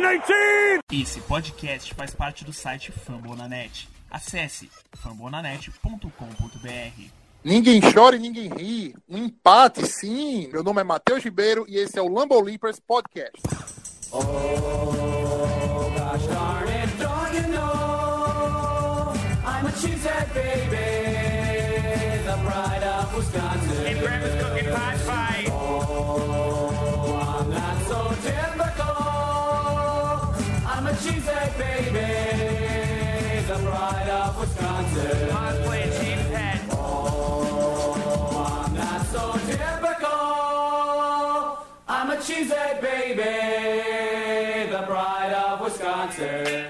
2019! Esse podcast faz parte do site Fambonanet. Acesse fambonanet.com.br. Ninguém chora e ninguém ri. Um empate, sim. Meu nome é Matheus Ribeiro e esse é o Lambo Leapers Podcast. Oh, gosh darn it, don't you know I'm a cheesehead baby, the pride of Wisconsin. And I'm a cheesehead baby, the pride of Wisconsin. Mom's playing cheesehead. Oh, I'm not so typical. I'm a cheesehead baby, the pride of Wisconsin.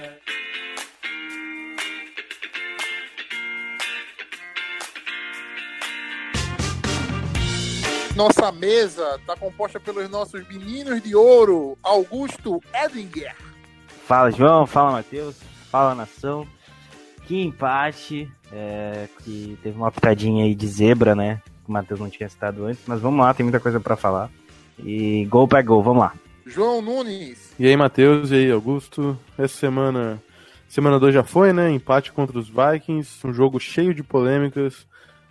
Nossa mesa está composta pelos nossos meninos de ouro, Augusto Edinger. Fala João, fala Matheus, fala nação. Que empate, é, que teve uma pitadinha aí de zebra, né? Que o Matheus não tinha citado antes, mas vamos lá, tem muita coisa para falar. E gol para gol, vamos lá. João Nunes. E aí, Matheus, e aí, Augusto? Essa semana, semana 2 já foi, né? Empate contra os Vikings, um jogo cheio de polêmicas.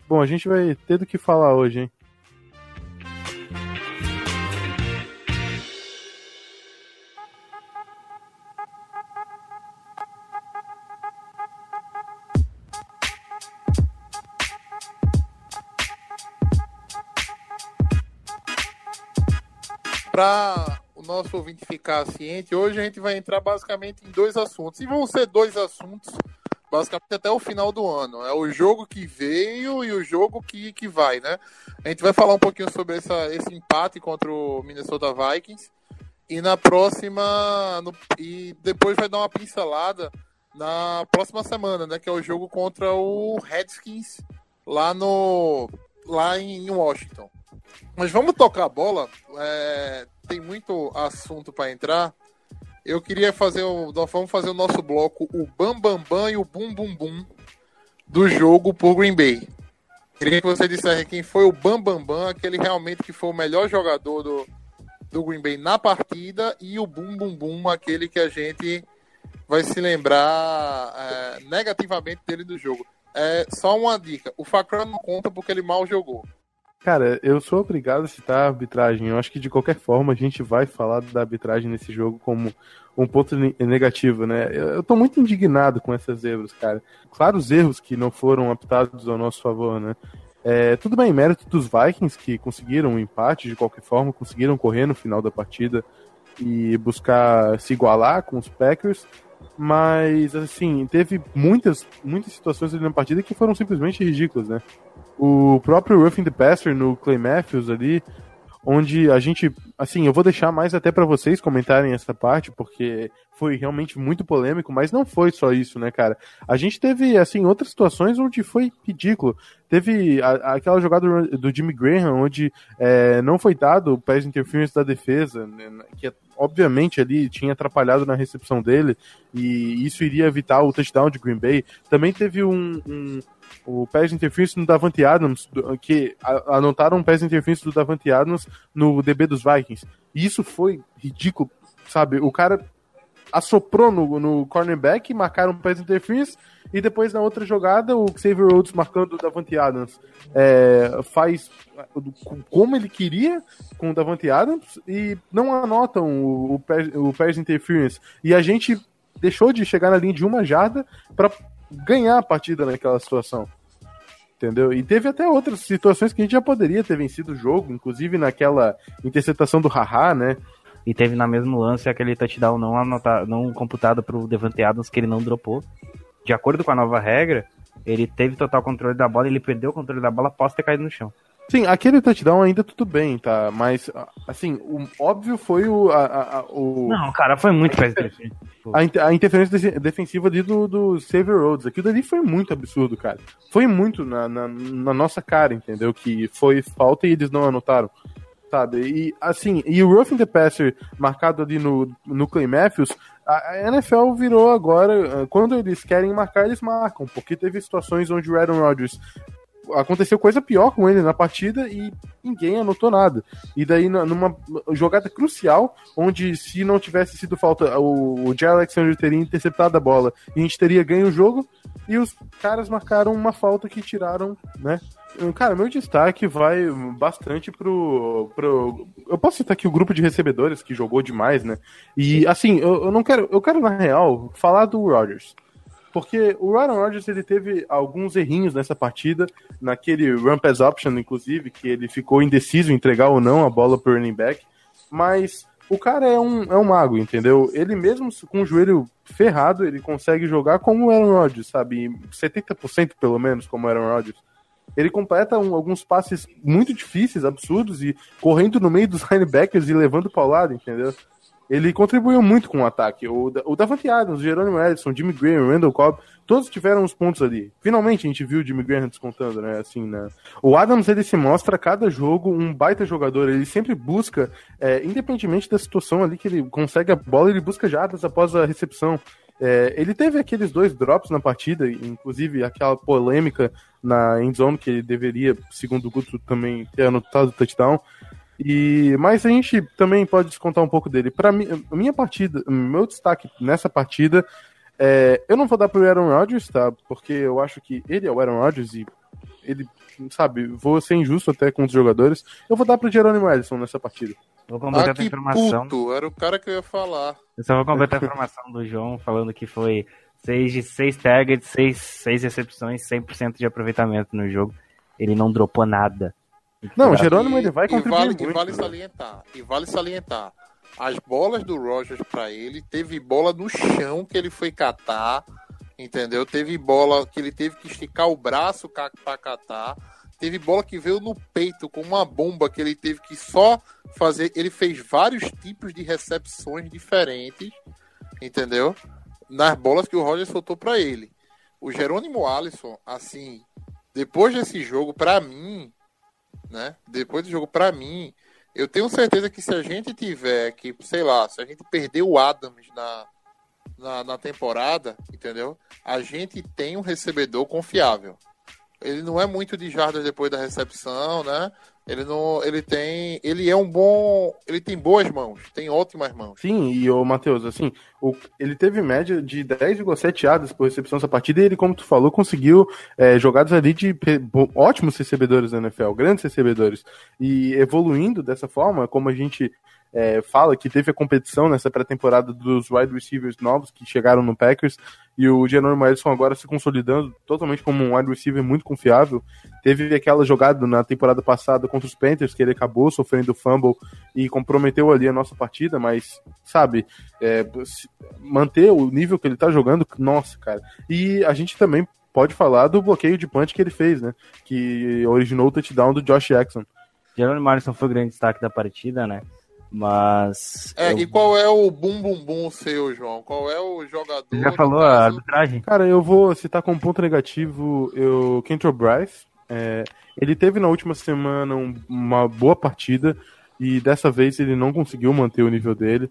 Bom, a gente vai ter do que falar hoje, hein? Para o nosso ouvinte ficar ciente, hoje a gente vai entrar basicamente em dois assuntos. E vão ser dois assuntos basicamente até o final do ano. É o jogo que veio e o jogo que, que vai, né? A gente vai falar um pouquinho sobre essa, esse empate contra o Minnesota Vikings. E na próxima. No, e depois vai dar uma pincelada na próxima semana, né? Que é o jogo contra o Redskins lá no. lá em Washington. Mas vamos tocar a bola. É, tem muito assunto para entrar. Eu queria fazer o. Nós vamos fazer o nosso bloco, o Bam Bam Bam e o Bum Bum Bum do jogo por Green Bay. Queria que você dissesse quem foi o Bam Bam Bam, aquele realmente que foi o melhor jogador do, do Green Bay na partida, e o Bum Bum Bum, aquele que a gente vai se lembrar é, negativamente dele do jogo. É, só uma dica: o Facran não conta porque ele mal jogou. Cara, eu sou obrigado a citar a arbitragem. Eu acho que de qualquer forma a gente vai falar da arbitragem nesse jogo como um ponto negativo, né? Eu tô muito indignado com essas erros, cara. Claro, os erros que não foram aptados ao nosso favor, né? É, tudo bem, mérito dos Vikings que conseguiram um empate de qualquer forma, conseguiram correr no final da partida e buscar se igualar com os Packers. Mas, assim, teve muitas, muitas situações ali na partida que foram simplesmente ridículas, né? O próprio Roughing the Passer no Clay Matthews ali, onde a gente, assim, eu vou deixar mais até para vocês comentarem essa parte, porque foi realmente muito polêmico, mas não foi só isso, né, cara? A gente teve, assim, outras situações onde foi ridículo. Teve a, aquela jogada do Jimmy Graham, onde é, não foi dado o pass interference da defesa, né, que obviamente ali tinha atrapalhado na recepção dele, e isso iria evitar o touchdown de Green Bay. Também teve um, um o pass interference no Davante Adams, que anotaram um pass interference do Davante Adams no DB dos Vikings. E isso foi ridículo, sabe? O cara assoprou no, no cornerback, marcaram um pass interference, e depois na outra jogada o Xavier Rhodes marcando o Davante Adams é, faz como ele queria com o Davante Adams e não anotam o, o, pass, o pass interference. E a gente deixou de chegar na linha de uma jarda para ganhar a partida naquela situação. Entendeu? E teve até outras situações que a gente já poderia ter vencido o jogo, inclusive naquela interceptação do Haha, né? E teve na mesmo lance aquele touchdown não, anotado, não computado pro Devante Adams que ele não dropou. De acordo com a nova regra, ele teve total controle da bola, ele perdeu o controle da bola após ter caído no chão. Sim, aquele touchdown ainda tudo bem, tá? Mas, assim, o óbvio foi o. A, a, o... Não, cara, foi muito a, a interferência defensiva ali do, do Xavier Rhodes. Aquilo ali foi muito absurdo, cara. Foi muito na, na, na, nossa cara, entendeu? Que foi falta e eles não anotaram. Sabe? E, assim, e o Roughing the Passer marcado ali no, no Clay Matthews, a NFL virou agora, quando eles querem marcar, eles marcam, porque teve situações onde o Aaron Rodgers aconteceu coisa pior com ele na partida e ninguém anotou nada. E daí, numa jogada crucial, onde se não tivesse sido falta, o, o Jay Alexander teria interceptado a bola e a gente teria ganho o jogo, e os caras marcaram uma falta que tiraram, né? Cara, meu destaque vai bastante pro, pro. Eu posso citar aqui o grupo de recebedores que jogou demais, né? E assim, eu, eu não quero. Eu quero, na real, falar do Rodgers. Porque o Aaron Rodgers ele teve alguns errinhos nessa partida, naquele pass option, inclusive, que ele ficou indeciso em entregar ou não a bola pro running back. Mas o cara é um, é um mago, entendeu? Ele mesmo com o joelho ferrado, ele consegue jogar como o Aaron Rodgers, sabe? 70% pelo menos como o Aaron Rodgers. Ele completa um, alguns passes muito difíceis, absurdos, e correndo no meio dos linebackers e levando para o lado, entendeu? Ele contribuiu muito com o ataque. O, o Davante Adams, o Jerônimo Edson, Jimmy Graham, Randall Cobb, todos tiveram os pontos ali. Finalmente a gente viu o Jimmy Graham descontando, né? Assim, né? O Adams, ele se mostra a cada jogo um baita jogador. Ele sempre busca, é, independentemente da situação ali que ele consegue a bola, ele busca jardas após a recepção. É, ele teve aqueles dois drops na partida, inclusive aquela polêmica na endzone que ele deveria, segundo o Guto, também ter anotado o touchdown. E, mas a gente também pode descontar um pouco dele. Para mim, minha partida, meu destaque nessa partida, é, eu não vou dar pro Aaron Rodgers, tá? Porque eu acho que ele é o Aaron Rodgers e ele, sabe, vou ser injusto até com os jogadores. Eu vou dar pro Jerome Edson nessa partida. Vou completar ah, a informação. Puto, era o cara que eu ia falar. Eu só vou completar a informação do João falando que foi 6 de 6 targets, 6, 6 recepções, 100% de aproveitamento no jogo. Ele não dropou nada. Não, o Jerônimo ele vai contribuir e vale, muito. E vale salientar, e vale salientar. As bolas do Rogers para ele, teve bola no chão que ele foi catar, entendeu? Teve bola que ele teve que esticar o braço para catar. Teve bola que veio no peito com uma bomba que ele teve que só fazer. Ele fez vários tipos de recepções diferentes, entendeu? Nas bolas que o Rogers soltou para ele. O Jerônimo Alisson, assim, depois desse jogo, para mim, né? Depois do jogo, para mim, eu tenho certeza que se a gente tiver que, sei lá, se a gente perder o Adams na, na, na temporada, entendeu? A gente tem um recebedor confiável. Ele não é muito de jardas depois da recepção, né? Ele não, ele tem, ele é um bom, ele tem boas mãos, tem ótimas mãos. Sim, e o Matheus, assim, o, ele teve média de 10,7 yardas por recepção essa partida e ele, como tu falou, conseguiu é, jogadas ali de ótimos recebedores da NFL, grandes recebedores. E evoluindo dessa forma, como a gente é, fala que teve a competição nessa pré-temporada dos wide receivers novos que chegaram no Packers e o Jerome Edson agora se consolidando totalmente como um wide receiver muito confiável. Teve aquela jogada na temporada passada contra os Panthers que ele acabou sofrendo fumble e comprometeu ali a nossa partida, mas sabe, é, manter o nível que ele tá jogando, nossa, cara. E a gente também pode falar do bloqueio de punch que ele fez, né? Que originou o touchdown do Josh Jackson. Jerome Morrison foi o grande destaque da partida, né? Mas. É, eu... e qual é o bum bum bum seu, João? Qual é o jogador? Você já falou a arbitragem? Cara, eu vou citar como ponto negativo o Kentrell Bryce. É, ele teve na última semana um, uma boa partida e dessa vez ele não conseguiu manter o nível dele.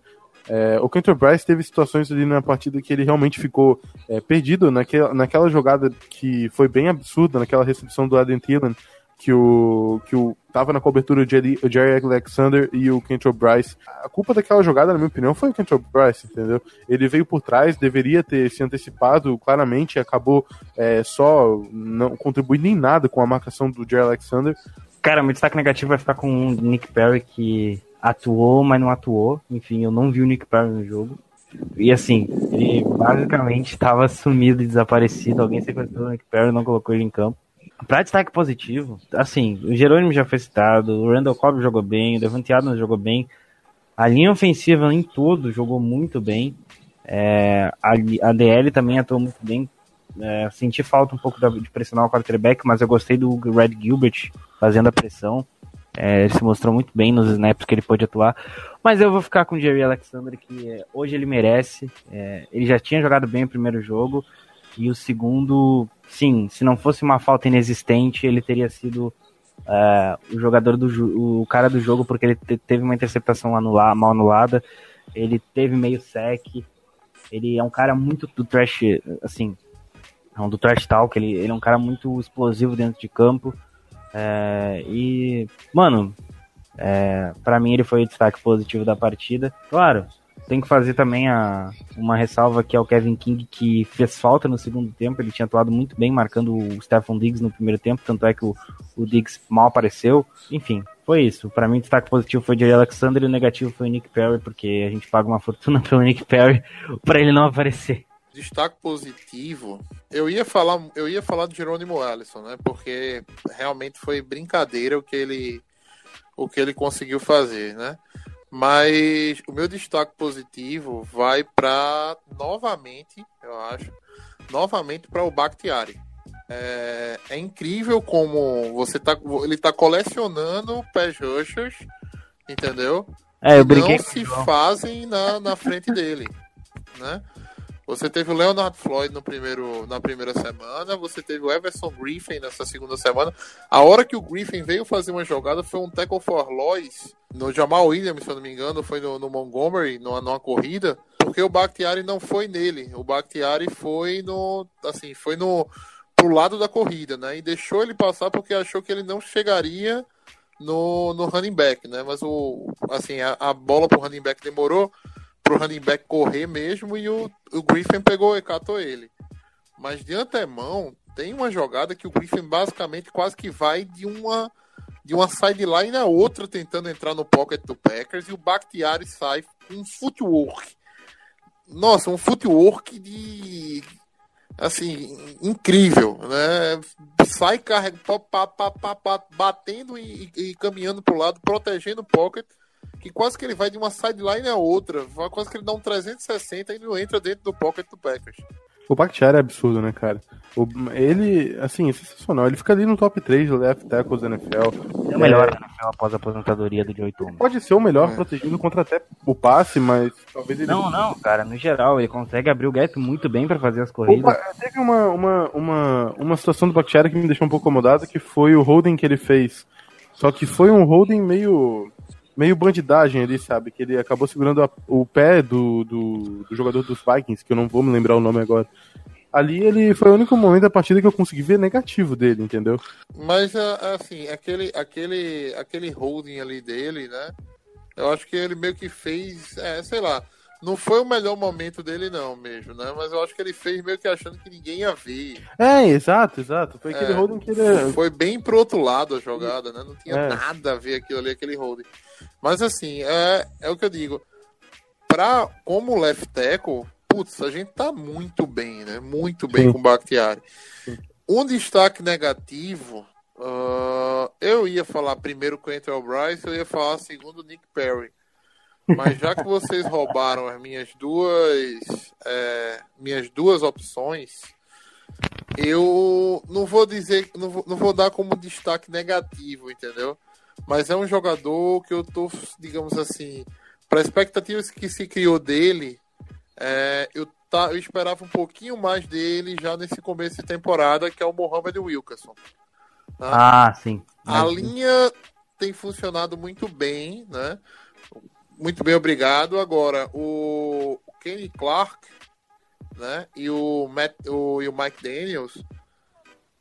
É, o Kentrell Bryce teve situações ali na partida que ele realmente ficou é, perdido naquela, naquela jogada que foi bem absurda, naquela recepção do Adam Thielen que o que o tava na cobertura o Jerry, o Jerry Alexander e o Kentrell Bryce. A culpa daquela jogada, na minha opinião, foi o Kentrell Bryce, entendeu? Ele veio por trás, deveria ter se antecipado claramente, acabou é, só não contribuindo em nada com a marcação do Jerry Alexander. Cara, meu destaque negativo vai ficar com o Nick Perry que atuou, mas não atuou. Enfim, eu não vi o Nick Perry no jogo. E assim, ele basicamente estava sumido e desaparecido. Alguém sequestrou o Nick Perry e não colocou ele em campo. Pra destaque positivo, assim, o Jerônimo já foi citado, o Randall Cobb jogou bem, o Devante Adams jogou bem, a linha ofensiva em todo jogou muito bem, é, a, a, DL também atuou muito bem, é, senti falta um pouco de pressionar o quarterback, mas eu gostei do Red Gilbert fazendo a pressão, é, ele se mostrou muito bem nos snaps que ele pôde atuar, mas eu vou ficar com o Jerry Alexander, que é, hoje ele merece, é, ele já tinha jogado bem o primeiro jogo, e o segundo, sim, se não fosse uma falta inexistente, ele teria sido uh, o jogador do o cara do jogo, porque ele teve uma interceptação anulada, mal anulada, ele teve meio sec, ele é um cara muito do trash, assim, é um do trash talk, ele, ele é um cara muito explosivo dentro de campo. É, e, mano, é, para mim ele foi o destaque positivo da partida. Claro, tem que fazer também a, uma ressalva que é o Kevin King, que fez falta no segundo tempo. Ele tinha atuado muito bem, marcando o Stephen Diggs no primeiro tempo, tanto é que o, o Diggs mal apareceu. Enfim, foi isso. Para mim, o destaque positivo foi o Jerry Alexander e o negativo foi o Nick Perry, porque a gente paga uma fortuna pelo Nick Perry para ele não aparecer. Destaque positivo, eu ia falar, eu ia falar do Jerônimo Alisson, né? Porque realmente foi brincadeira o que ele, o que ele conseguiu fazer, né? Mas o meu destaque positivo vai para novamente, eu acho, novamente para o Bakhtiari. É, é, incrível como você tá, ele tá colecionando pass rushers, entendeu? É, eu brinquei não se fazem na, na frente dele, né? Você teve o Leonard Floyd no primeiro, na primeira semana, você teve o Everson Griffin nessa segunda semana. A hora que o Griffin veio fazer uma jogada foi um tackle for loss no Jamal Williams, se eu não me engano, foi no, no Montgomery, numa, numa corrida, porque o Bakhtiari não foi nele. O Bakhtiari foi no, assim, foi no pro lado da corrida, né? E deixou ele passar porque achou que ele não chegaria no, no running back, né? Mas o, assim, a, a bola pro running back demorou pro running back correr mesmo e o, o Griffin pegou e catou ele. Mas de antemão, tem uma jogada que o Griffin basicamente quase que vai de uma de uma sideline a outra tentando entrar no pocket do Packers e o Bakhtiari sai com um footwork. Nossa, um footwork de assim, incrível, né? Sai carregando, batendo e, e, caminhando pro lado, protegendo o pocket que quase que ele vai de uma sideline a outra, quase que ele dá um 360 e não entra dentro do pocket do Packers. O Bakhtiari é absurdo, né, cara? O, ele, assim, é sensacional. Ele fica ali no top 3 do left tackles da NFL. É o melhor da NFL após a aposentadoria do Joey Thomas. Pode ser o melhor é. protegido contra até o passe, mas talvez ele... Não, não, cara, no geral, ele consegue abrir o gap muito bem para fazer as corridas. Opa, teve uma, uma, uma, uma situação do Bakhtiari que me deixou um pouco incomodado, que foi o holding que ele fez. Só que foi um holding meio meio bandidagem ali, sabe? Que ele acabou segurando a, o pé do, do, do, jogador dos Vikings, que eu não vou me lembrar o nome agora. Ali ele foi o único momento da partida que eu consegui ver negativo dele, entendeu? Mas assim, aquele, aquele, aquele holding ali dele, né? Eu acho que ele meio que fez, é, sei lá, não foi o melhor momento dele, não, mesmo, né? Mas eu acho que ele fez meio que achando que ninguém ia ver. É, exato, exato. Foi aquele é, holding que ele. Foi bem pro outro lado a jogada, né? Não tinha é. nada a ver aquilo ali, aquele holding. Mas assim, é, é o que eu digo. Pra, como left tackle, putz, a gente tá muito bem, né? Muito bem Sim. com o Bakhtiari. Um destaque negativo, uh, eu ia falar primeiro com o Anthony Bryce, eu ia falar segundo Nick Perry. Mas já que vocês roubaram as minhas duas, é, minhas duas opções, eu não vou dizer, não vou, não vou dar como destaque negativo, entendeu? Mas é um jogador que eu tô, digamos assim, para expectativas que se criou dele, é, eu, tá, eu esperava um pouquinho mais dele já nesse começo de temporada, que é o Mohamed Wilkerson. Tá? Ah, sim. A linha tem funcionado muito bem, né? Muito bem, obrigado. Agora, o Kenny Clark né, e, o Matt, o, e o Mike Daniels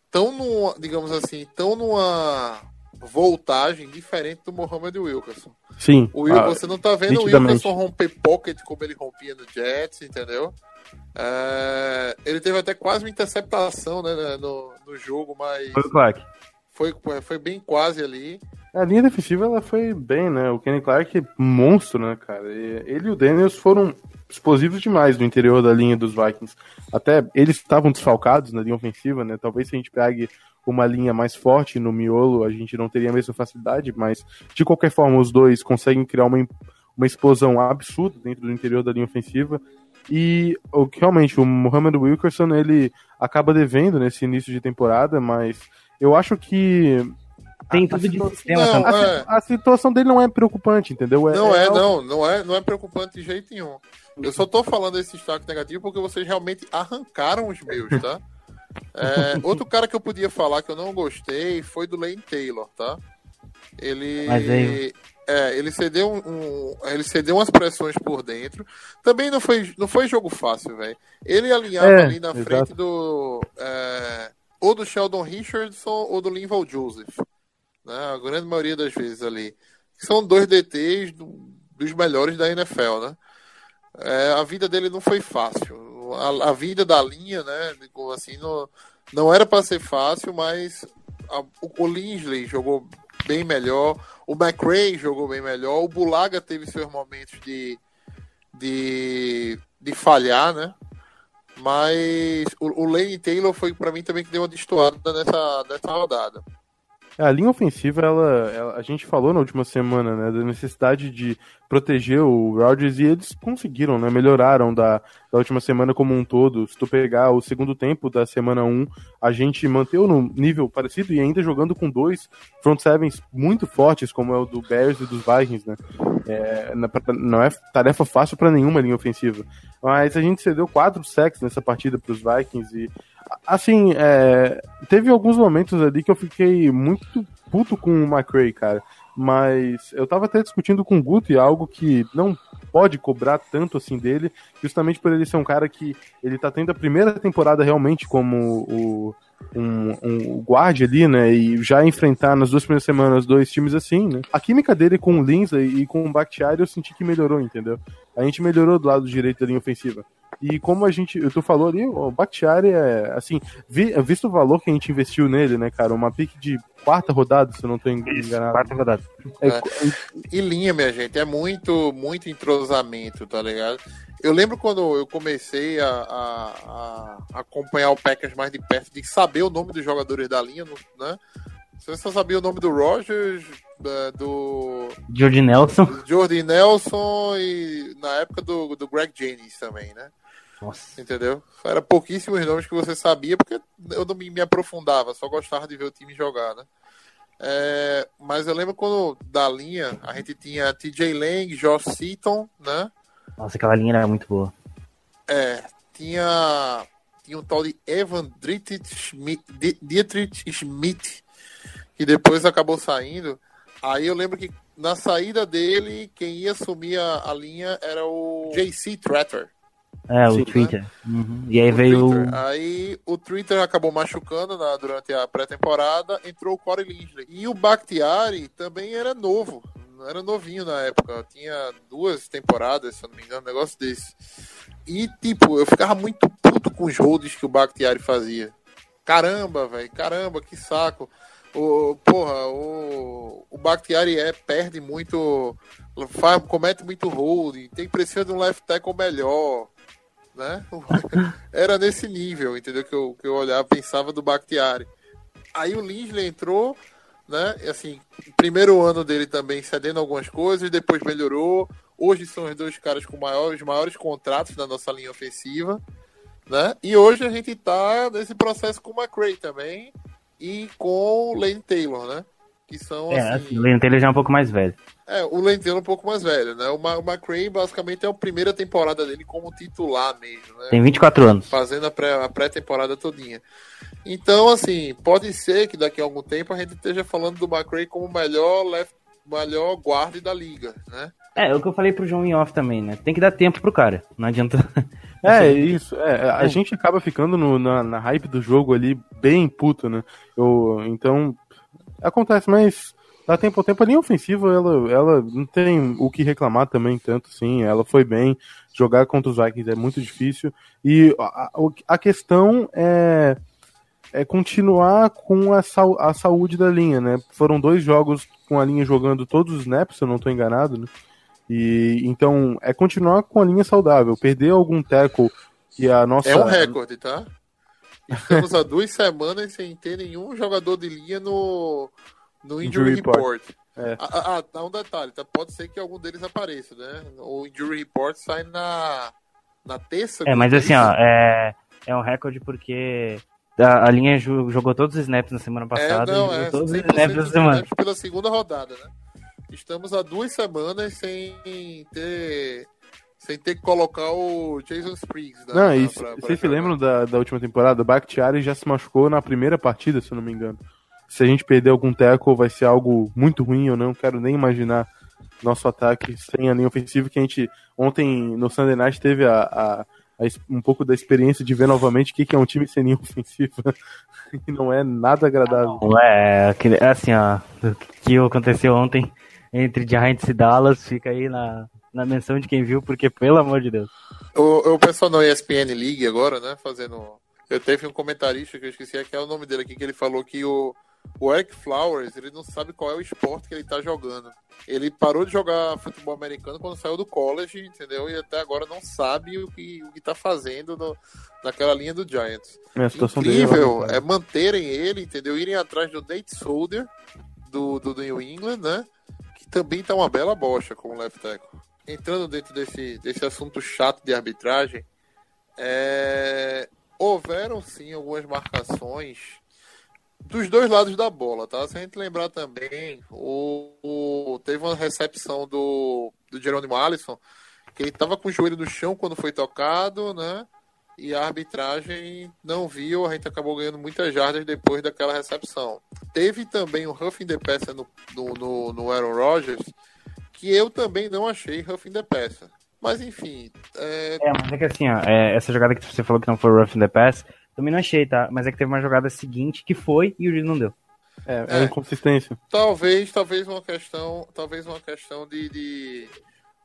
estão, digamos assim, estão numa voltagem diferente do Mohamed Wilkerson. Sim. O Will, ah, você não tá vendo o Wilkerson romper pocket como ele rompia no Jets, entendeu? É, ele teve até quase uma interceptação né, no, no jogo, mas. Foi o. Foi, foi bem quase ali. A linha defensiva ela foi bem, né? O Kenny Clark, monstro, né, cara? Ele e o Daniels foram explosivos demais no interior da linha dos Vikings. Até eles estavam desfalcados na linha ofensiva, né? Talvez se a gente pegue uma linha mais forte no miolo, a gente não teria a mesma facilidade, mas de qualquer forma, os dois conseguem criar uma, uma explosão absurda dentro do interior da linha ofensiva. E o, realmente, o Muhammad Wilkerson ele acaba devendo nesse início de temporada, mas eu acho que tem tudo de sistema não, também. É... A, a, situação dele não é preocupante, entendeu? É, não é, é não, não é, não é preocupante de jeito nenhum. Eu só tô falando esse destaque negativo porque vocês realmente arrancaram os meus, tá? É, outro cara que eu podia falar que eu não gostei foi do Lane Taylor, tá? Ele. Mas aí- É, ele cedeu um, um- ele cedeu umas pressões por dentro. Também não foi, não foi jogo fácil, velho. Ele alinhava É, ali na exato. frente do é, ou do Sheldon Richardson ou do Linval Joseph, né? A grande maioria das vezes ali. São dois DTs do- dos melhores da NFL, né? É, a vida dele não foi fácil. A, a vida da linha, né? Assim, não, não era para ser fácil, mas a- o, o Linsley jogou bem melhor, o McRae jogou bem melhor, o Bulaga teve seus momentos de, de, de falhar, né? Mas o, o Lane Taylor foi para mim também que deu uma destoada nessa, nessa rodada. A linha ofensiva, ela, ela- a gente falou na última semana, né, da necessidade de proteger o Rodgers e eles conseguiram, né, melhoraram da, da última semana como um todo. Se tu pegar o segundo tempo da semana 1, a gente manteve no nível parecido e ainda jogando com dois front sevens muito fortes, como é o do Bears e dos Vikings, né. É, não é tarefa fácil para nenhuma linha ofensiva. Mas a gente cedeu quatro sacks nessa partida para os Vikings e assim, é, teve alguns momentos ali que eu fiquei muito puto com o McRae, cara. Mas eu tava até discutindo com o Guto algo que não pode cobrar tanto assim dele, justamente por ele ser um cara que ele tá tendo a primeira temporada realmente como o um, um guarde ali, né? E já enfrentar nas duas primeiras semanas dois times assim, né? A química dele com o Lindsay e com o Bakhtiari eu senti que melhorou, entendeu? A gente melhorou do lado direito da linha ofensiva. E como a gente, tu falou ali, o Bakhtiari é, assim, vi- visto o valor que a gente investiu nele, né, cara? Uma pick de quarta rodada, se eu não Isso, enganado. quarta rodada. É, É. E linha, minha gente, é muito, muito entrosamento, tá ligado? Eu lembro quando eu comecei a, a- a acompanhar o Packers mais de perto, de saber o nome dos jogadores da linha, né? Você só sabia o nome do Rogers, da- do, Jordi Nelson. Jordi Nelson e na época do, do Greg Jennings também, né? Nossa. Entendeu? Era pouquíssimos nomes que você sabia, porque eu não me, me aprofundava, só gostava de ver o time jogar, né? É, mas eu lembro quando da linha a gente tinha TJ Lang, Josh Seaton, né? Nossa, aquela linha era muito boa. É, tinha, tinha um tal de Evan Dietrich Schmidt, Di- Dietrich Schmidt, que depois acabou saindo. Aí eu lembro que na saída dele, quem ia assumir a, a linha era o JC Tretter. É, Sim, o Twitter. Uhum. E aí o veio. Twitter. Aí o Twitter acabou machucando na- durante a pré-temporada, entrou o Corey Linsley. E o Bakhtiari também era novo, era novinho na época, tinha duas temporadas, se eu não me engano, um negócio desse. E, tipo, eu ficava muito puto com os holds que o Bakhtiari fazia. Caramba, velho, caramba, que saco. O, porra, o, o Bakhtiari é, perde muito, faz, comete muito holding, tem precisa de um left tackle melhor né? Era nesse nível, entendeu? Que eu, que eu olhava, pensava do Bakhtiari. Aí o Linsley entrou, né? E, assim, primeiro ano dele também cedendo algumas coisas, depois melhorou. Hoje são os dois caras com maiores, maiores contratos da nossa linha ofensiva, né? E hoje a gente tá nesse processo com o McRae também e com o Lane Taylor, né? Que são É, assim, assim, o Lane Taylor já é um pouco mais velho. É, o Lentelo é um pouco mais velho, né? O, Ma- o McRae basicamente é a primeira temporada dele como titular mesmo, né? Tem 24 anos. Fazendo a pré- pré-temporada todinha. Então, assim, pode ser que daqui a algum tempo a gente esteja falando do McRae como o melhor, left, melhor guarda da liga, né? É, é o que eu falei pro João em off também, né? Tem que dar tempo pro cara. Não adianta. É, isso. É, a gente acaba ficando no- na, na hype do jogo ali bem puto, né? Eu, então, acontece, mas dá tempo ao tempo. A linha ofensiva, ela, ela não tem o que reclamar também tanto, sim. Ela foi bem. Jogar contra os Vikings é muito difícil. E a, a- a questão é, é continuar com a, sau- a saúde da linha, né? Foram dois jogos com a linha jogando todos os snaps, se eu não estou enganado, né? E então é continuar com a linha saudável, perder algum tackle que a nossa É um recorde, tá? Estamos há duas semanas sem ter nenhum jogador de linha no, no Injury, Injury report. Report. É. Ah, ah, dá um detalhe, tá? Pode ser que algum deles apareça, né? O Injury Report sai na, na terça. É, mas não assim, ó, é, é um recorde porque a, a linha jogou todos os snaps na semana É, passada não, e jogou é todos os 100% snaps essa semana. snaps pela segunda rodada, né? Estamos há duas semanas sem ter sem ter que colocar o Jason Spriggs. né, Não, e vocês se lembram da, da última temporada? O Bakhtiari já se machucou na primeira partida, se eu não me engano. Se a gente perder algum tackle vai ser algo muito ruim, eu não quero nem imaginar nosso ataque sem a linha ofensiva, que a gente ontem no Sunday Night teve a, a- a um pouco da experiência de ver novamente o que, que é um time sem linha ofensiva. e não é nada agradável. Não é, aquele- assim, ó, o que aconteceu ontem entre Giants e Dallas, fica aí na, na menção de quem viu, porque, pelo amor de Deus. O, o pessoal no ESPN League agora, né, fazendo... Eu teve um comentarista que eu esqueci, que é o nome dele aqui, que ele falou que o, o Eric Flowers, ele não sabe qual é o esporte que ele tá jogando. Ele parou de jogar futebol americano quando saiu do college, entendeu? E até agora não sabe o que, o que tá fazendo no- naquela linha do Giants. É, a situação dele Incrível é é manterem ele, entendeu? Irem atrás do Nate Solder, do, do New England, né? Que também tá uma bela bocha como left tackle. Entrando dentro desse, desse assunto chato de arbitragem, é, houveram sim algumas marcações dos dois lados da bola, tá? Se a gente lembrar também, o, o- teve uma recepção do, do Jerônimo Alisson, que ele tava com o joelho no chão quando foi tocado, né? E a arbitragem não viu, a gente acabou ganhando muitas jardas depois daquela recepção. Teve também o roughing the passer no, no, no, no Aaron Rodgers, que eu também não achei roughing the passer. Mas enfim, é, É, mas é que assim, ó, é, essa jogada que você falou que não foi rough in the pass, também não achei, tá? Mas é que teve uma jogada seguinte que foi e o juiz não deu. É, é É. inconsistência. talvez, talvez uma questão, talvez uma questão de, de,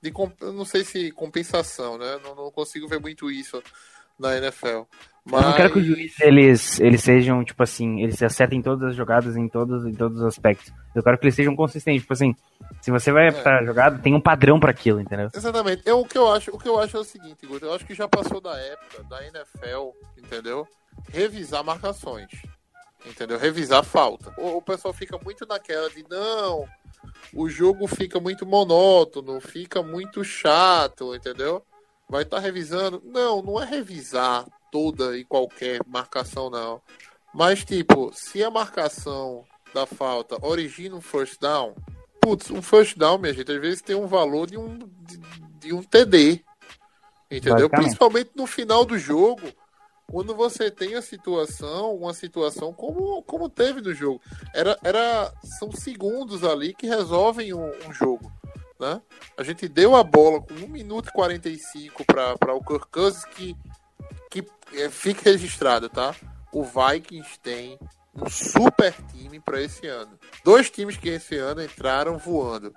de não sei se compensação, né? Não, não consigo ver muito isso na NFL. Mas Eu não quero que o juiz, eles, eles sejam, tipo assim, eles acertem todas as jogadas em todos, em todos os aspectos. Eu quero que eles sejam consistentes, tipo assim, se você vai pra a jogada, tem um padrão pra aquilo, entendeu? Exatamente. Eu, o, que eu acho, o que eu acho é o seguinte, Guto, eu acho que já passou da época da NFL, entendeu? Revisar marcações. Entendeu? Revisar falta. O, o pessoal fica muito naquela de não, o jogo fica muito monótono, fica muito chato, entendeu? Vai estar revisando. Não, não é revisar toda e qualquer marcação, não. Mas, tipo, se a marcação da falta origina um first down, putz, um first down, minha gente, às vezes tem um valor de um, de, de um TD. Entendeu? Principalmente no final do jogo, quando você tem a situação, uma situação como, como teve no jogo. Era, era, são segundos ali que resolvem um, um jogo. Né? A gente deu a bola com 1 minuto e 45 para o Kirk Cousins que, que é, fique registrado, tá? O Vikings tem um super time para esse ano. Dois times que esse ano entraram voando.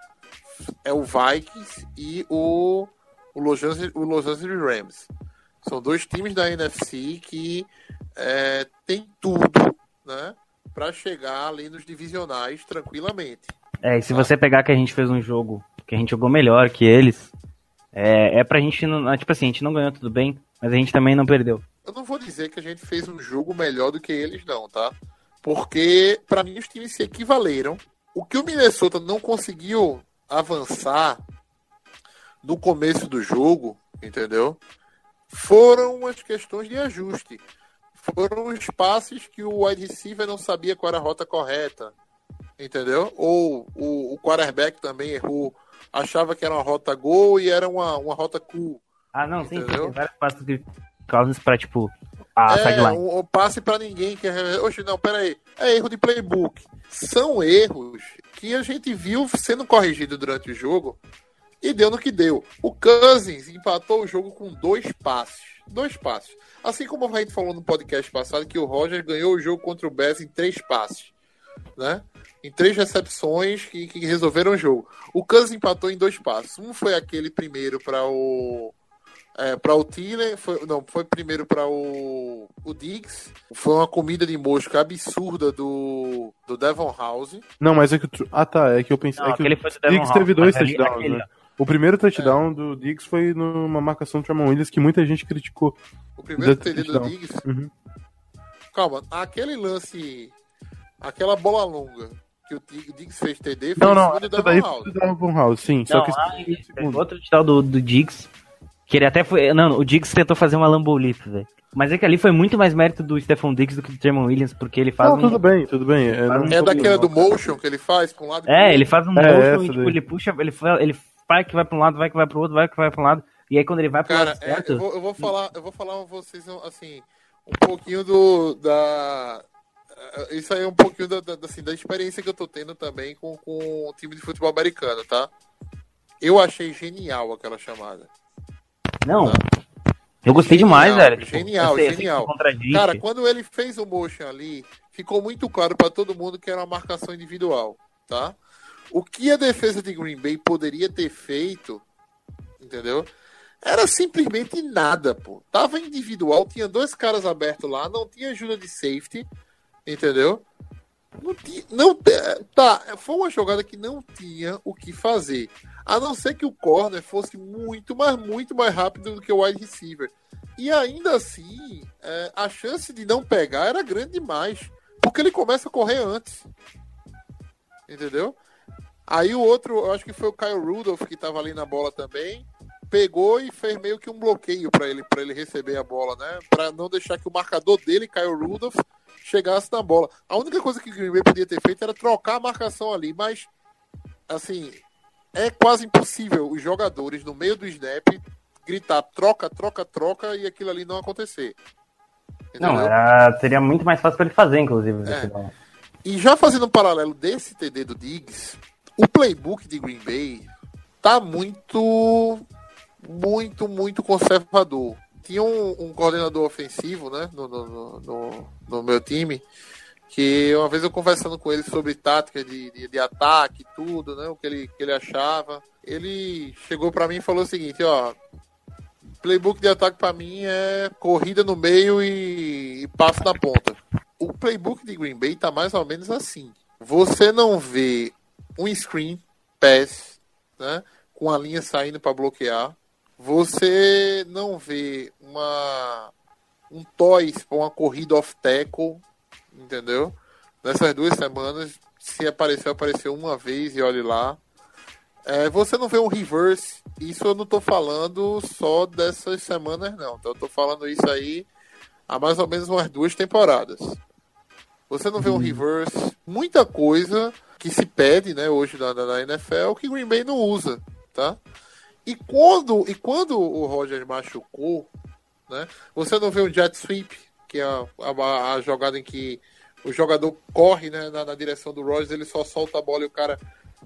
É o Vikings e o, o, Los, Angeles, o Los Angeles Rams. São dois times da NFC que é, tem tudo, né? Para chegar ali nos divisionais tranquilamente. É, e se você pegar que a gente fez um jogo, que a gente jogou melhor que eles, é, é pra gente não. Tipo assim, a gente não ganhou tudo bem, mas a gente também não perdeu. Eu não vou dizer que a gente fez um jogo melhor do que eles, não, tá? Porque, para mim, os times se equivaleram. O que o Minnesota não conseguiu avançar no começo do jogo, entendeu? Foram as questões de ajuste. Foram os passes que o wide receiver não sabia qual era a rota correta, entendeu? Ou o, o quarterback também errou, achava que era uma rota gol e era uma, uma rota cool. Ah, não, sim, sim, Entendeu? tem vários passos de Cousins pra, tipo, a é, sideline. um, um passe pra ninguém. Que é... Oxe, não, peraí. É erro de playbook. São erros que a gente viu sendo corrigido durante o jogo e deu no que deu. O Cousins empatou o jogo com dois passes. Dois passes. Assim como a gente falou no podcast passado que o Roger ganhou o jogo contra o Bears em três passes. Né? Em três recepções que, que resolveram o jogo. O Cousins empatou em dois passes. Um foi aquele primeiro para o é, para o Thielen, foi, não, foi primeiro para o, o Diggs. Foi uma comida de mosca absurda do, do Devon House. Não, mas é que. Ah, tá. É que eu pensei. Não, é que o foi do Devon Diggs House, teve dois touchdowns, aquele, né? O primeiro touchdown É. do Diggs foi numa marcação do Tramon Williams que muita gente criticou. O primeiro TD do touchdown. Diggs. Uhum. Calma, aquele lance, aquela bola longa que o Dig- Diggs fez TD foi Não, em não, cima do essa daí House. do Devon House, sim. Só Não, que esse ele- segundo. outro tal do, do Diggs, que ele até foi. Não, o Diggs tentou fazer uma Lambo Leap, velho. Mas é que ali foi muito mais mérito do Stephon Diggs do que do Tremon Williams, porque ele faz Não, um. tudo bem, tudo bem. É, É daquela do motion que ele faz com um lado e É, ele faz um É, motion e tipo, ele puxa, ele, ele vai que vai pra um lado, vai que vai pro outro, vai que vai pra um lado. E aí quando ele vai pro Cara, lado é, certo. eu, vou, eu vou falar, eu vou falar vocês assim um pouquinho do da é, isso aí é um pouquinho da, da, assim, da experiência que eu tô tendo também com, com o time de futebol americano, tá? Eu achei genial aquela chamada. Não. Tá. Eu gostei demais, Genial, velho. Tipo, genial, sei- genial. Cara, quando ele fez o motion ali, ficou muito claro pra todo mundo que era uma marcação individual, tá? O que a defesa de Green Bay poderia ter feito, entendeu? Era simplesmente nada, pô. Tava individual, tinha dois caras abertos lá, não tinha ajuda de safety, entendeu? Não tinha, não, tá, foi uma jogada que não tinha o que fazer. A não ser que o corner fosse muito, mas muito mais rápido do que o wide receiver. E ainda assim, é, a chance de não pegar era grande demais. Porque ele começa a correr antes. Entendeu? Aí o outro, eu acho que foi o Kyle Rudolph que tava ali na bola também. Pegou e fez meio que um bloqueio para ele, pra ele receber a bola, né? Pra não deixar que o marcador dele, Kyle Rudolph, chegasse na bola. A única coisa que o Green Bay podia ter feito era trocar a marcação ali, mas assim, é quase impossível os jogadores no meio do snap gritar troca, troca, troca e aquilo ali não acontecer. Não, Entendeu? era, seria muito mais fácil pra ele fazer, inclusive. É. não. E já fazendo um paralelo desse TD do Diggs, o playbook de Green Bay tá muito, muito, muito conservador. Tinha um, um coordenador ofensivo, né, no, no, no- no, meu time, que uma vez eu conversando com ele sobre tática de, de, de ataque tudo, né, o que ele, que ele achava, ele chegou pra mim e falou o seguinte, ó, playbook de ataque pra mim é corrida no meio e, e passo na ponta o playbook de Green Bay tá mais ou menos assim. Você não vê um screen pass, né, com a linha saindo para bloquear. Você não vê uma um toys para uma corrida off tackle, entendeu? Nessas duas semanas, se apareceu, apareceu uma vez e olhe lá. É, você não vê um reverse. Isso eu não tô falando só dessas semanas, não. Então, eu tô falando isso aí há mais ou menos umas duas temporadas. Você não vê um reverse, muita coisa que se pede, né, hoje na, na, NFL que Green Bay não usa, tá? E quando, e quando o Rogers machucou, né, você não vê um jet sweep, que é a, a, a jogada em que o jogador corre né, na, na direção do Rogers, ele só solta a bola e o cara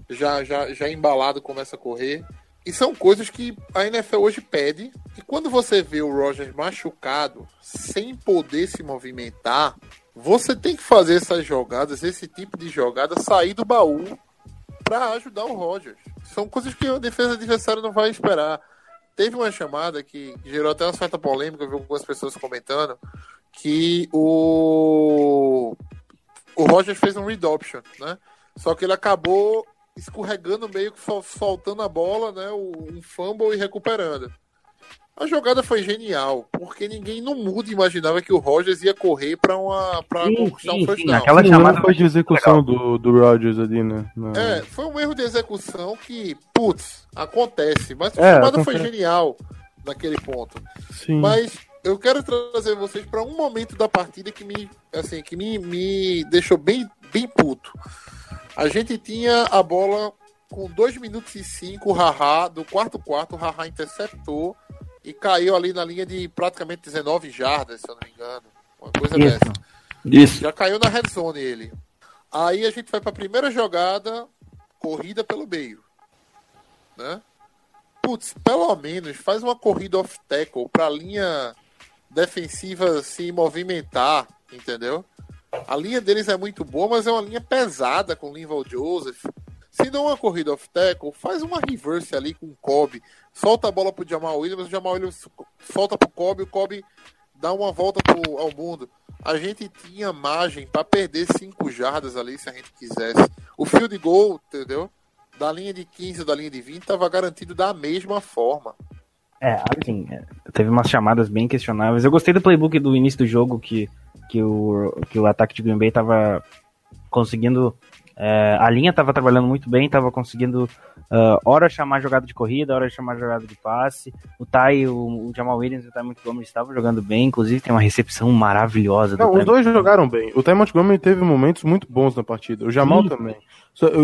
já, já, já embalado começa a correr. E são coisas que a NFL hoje pede. E quando você vê o Rogers machucado, sem poder se movimentar, você tem que fazer essas jogadas, esse tipo de jogada, sair do baú para ajudar o Rogers. São coisas que a defesa adversária não vai esperar. Teve uma chamada que gerou até uma certa polêmica, eu vi algumas pessoas comentando, que o, o Rogers fez um read option, né? Só que ele acabou escorregando meio que sol- soltando a bola, né? Um fumble e recuperando. A jogada foi genial, porque ninguém no mundo imaginava que o Rogers ia correr para uma para Sim, conquistar sim, um aquela chamada foi de execução do, do Rodgers ali, né? Não. É, foi um erro de execução que, putz, acontece, mas a É, chamada foi genial naquele ponto. Sim. Mas eu quero trazer vocês para um momento da partida que me, assim, que me, me deixou bem, bem puto. A gente tinha a bola com 2 minutos e 5, o Haha, do quarto quarto, o Haha interceptou e caiu ali na linha de praticamente 19 jardas, se eu não me engano. Uma coisa Isso. dessa. Isso. Já caiu na red zone ele. Aí a gente vai para a primeira jogada, corrida pelo meio. Né? Putz, pelo menos faz uma corrida off tackle para a linha defensiva se movimentar, entendeu? A linha deles é muito boa, mas é uma linha pesada com o Linval Joseph. Se não uma corrida off tackle, faz uma reverse ali com o Kobe. Solta a bola pro Jamal Williams, o Jamal Williams solta pro Kobe, o Kobe dá uma volta pro, ao mundo. A gente tinha margem para perder 5 jardas ali se a gente quisesse. O field goal, entendeu? Da linha de 15 ou da linha de 20 estava garantido da mesma forma. É, assim, é, teve umas chamadas bem questionáveis. Eu gostei do playbook do início do jogo que, que, o, que o ataque de Green Bay tava conseguindo. é, a linha tava trabalhando muito bem, tava conseguindo ah, hora chamar jogada de corrida, hora chamar jogada de passe. O Ty, o, o Jamal Williams e o Ty Montgomery estavam jogando bem, inclusive tem uma recepção maravilhosa do Não, os dois jogaram bem. O Ty Montgomery teve momentos muito bons na partida. O Jamal Sim. também.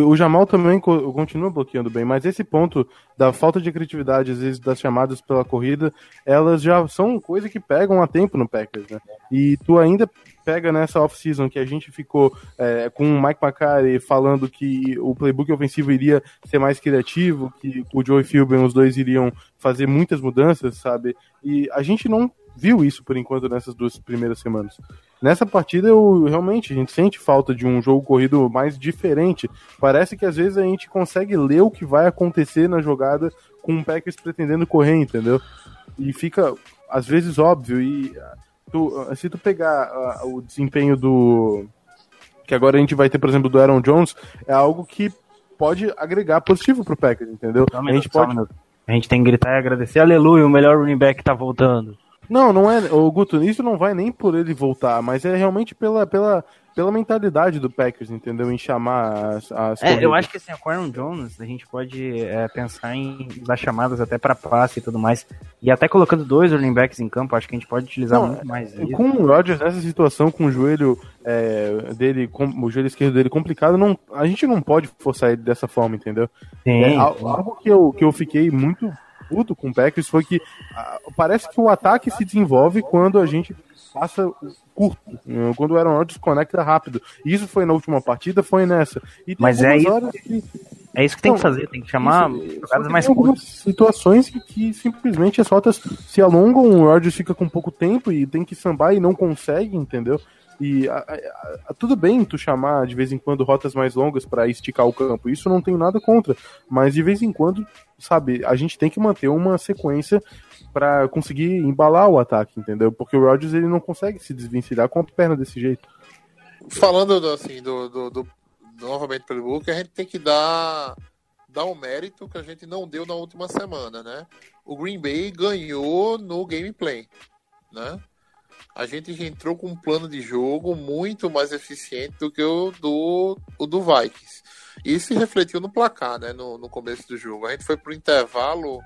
O Jamal também co- continua bloqueando bem, mas esse ponto da falta de criatividade, às vezes, das chamadas pela corrida, elas já são coisa que pegam a tempo no Packers, né? E tu ainda pega nessa off-season que a gente ficou é, com o Mike McCarthy falando que o playbook ofensivo iria ser mais criativo, que o Joey Philbin, os dois iriam fazer muitas mudanças, sabe? E a gente não viu isso por enquanto nessas duas primeiras semanas. Nessa partida, eu realmente a gente sente falta de um jogo corrido mais diferente. Parece que às vezes a gente consegue ler o que vai acontecer na jogada com o Packers pretendendo correr, entendeu? E fica às vezes óbvio e tu, se tu pegar uh, o desempenho do que agora a gente vai ter, por exemplo, do Aaron Jones, é algo que pode agregar positivo pro Packers, entendeu? Só um a gente minuto, um pode minuto. A gente tem que gritar e agradecer. Aleluia, o melhor running back tá voltando. Não, não é. O Guto, isso não vai nem por ele voltar, mas é realmente pela, pela, pela mentalidade do Packers, entendeu? Em chamar as. as É, eu corridas. acho que assim, o Aaron Jones, a gente pode é, pensar em dar chamadas até pra passe e tudo mais. E até colocando dois running backs em campo, acho que a gente pode utilizar Não, muito mais isso. Com o Rodgers nessa situação, com o joelho é, dele, com, o joelho esquerdo dele complicado, não, a gente não pode forçar ele dessa forma, entendeu? Sim, É, al- algo que eu, que eu fiquei muito puto com o Packers foi que ah, parece que o ataque se desenvolve quando a gente passa curto, quando o Aaron Rodgers conecta rápido. Isso foi na última partida, foi nessa. E tem Mas é isso horas que- é isso que tem Não, que fazer, tem que chamar isso, jogadas que mais tem algumas curtas. situações em que simplesmente as rotas se alongam, o Rodgers fica com pouco tempo e tem que sambar e não consegue, entendeu? E a- a- a- tudo bem tu chamar de vez em quando rotas mais longas para esticar o campo, isso não tenho nada contra, mas de vez em quando, sabe, a gente tem que manter uma sequência para conseguir embalar o ataque, entendeu? Porque o Rodgers ele não consegue se desvencilhar com a perna desse jeito. Falando do, assim, do, do, do- novamente pelo Book, a gente tem que dar, dar um mérito que a gente não deu na última semana, né? O Green Bay ganhou no gameplay, né? A gente já entrou com um plano de jogo muito mais eficiente do que o do, o do Vikings. Isso se refletiu no placar, né? No, no começo do jogo. A gente foi pro intervalo,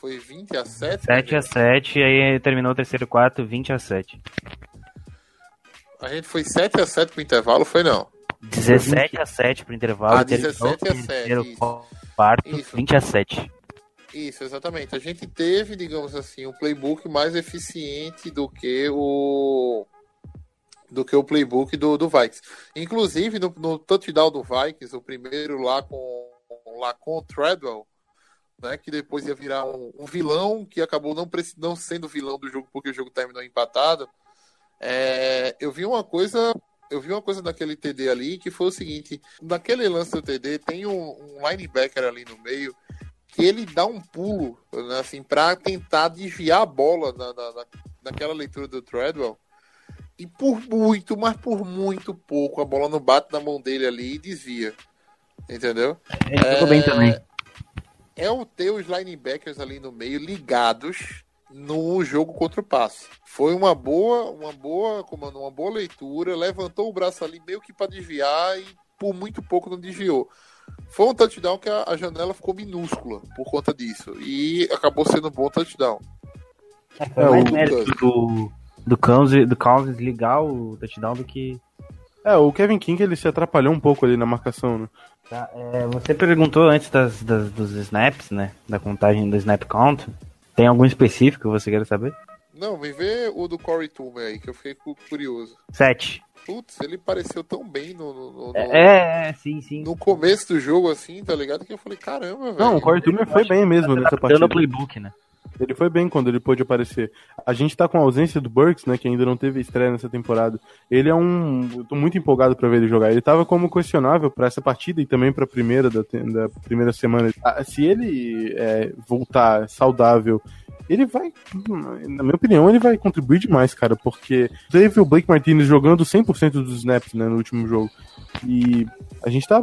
foi 20 a 7. 7 a 7 e aí terminou o terceiro quarto 20 a 7. A gente foi 7 a 7 pro intervalo, foi não? 17 a 7 pro intervalo, Ah, terminou 17 a o terceiro 7, quarto Isso. 20 a 7. Isso, exatamente. A gente teve, digamos assim, um playbook mais eficiente do que o do que o playbook do, do Vikings. Inclusive, no, no touchdown do Vikings, o primeiro lá com lá com o Treadwell, né, que depois ia virar um, um vilão que acabou não, não sendo vilão do jogo porque o jogo terminou empatado. É, eu vi uma coisa eu vi uma coisa naquele TD ali que foi o seguinte: naquele lance do TD tem um, um linebacker ali no meio ele dá um pulo, né, assim, para tentar desviar a bola na, na, na- naquela leitura do Treadwell. E por muito, mas por muito pouco, a bola não bate na mão dele ali e desvia. Entendeu? Ele jogou bem também. É o ter os linebackers ali no meio ligados no jogo contra o passe. Foi uma boa, uma boa, comando, uma boa leitura, levantou o braço ali meio que para desviar e por muito pouco não desviou. Foi um touchdown que a, a janela ficou minúscula por conta disso e acabou sendo um bom touchdown. Foi mais o- mérito do, do Cousins, do ligar o touchdown do que. É, o Kevin King ele se atrapalhou um pouco ali na marcação, né? Tá, é, você perguntou antes das, das- dos snaps, né? Da contagem do snap count. Tem algum específico que você quer saber? Não, me vê o do Corey Toomer aí, que eu fiquei cu- curioso. 7. Putz, ele pareceu tão bem no, no, no- É, é, sim, sim. no começo do jogo, assim, tá ligado? Que eu falei, caramba, velho. Não, o Corey Turner foi bem mesmo nessa Dando partida. playbook, né? Ele foi bem quando ele pôde aparecer. A gente tá com a ausência do Burks, né, que ainda não teve estreia nessa temporada. Ele é um, eu tô muito empolgado pra ver ele jogar. Ele tava como questionável pra essa partida e também pra primeira da, da primeira semana. Ah, Se ele é, voltar saudável, ele vai, na minha opinião, ele vai contribuir demais, cara, porque teve o Blake Martinez jogando 100% dos snaps, né, no último jogo. E a gente tá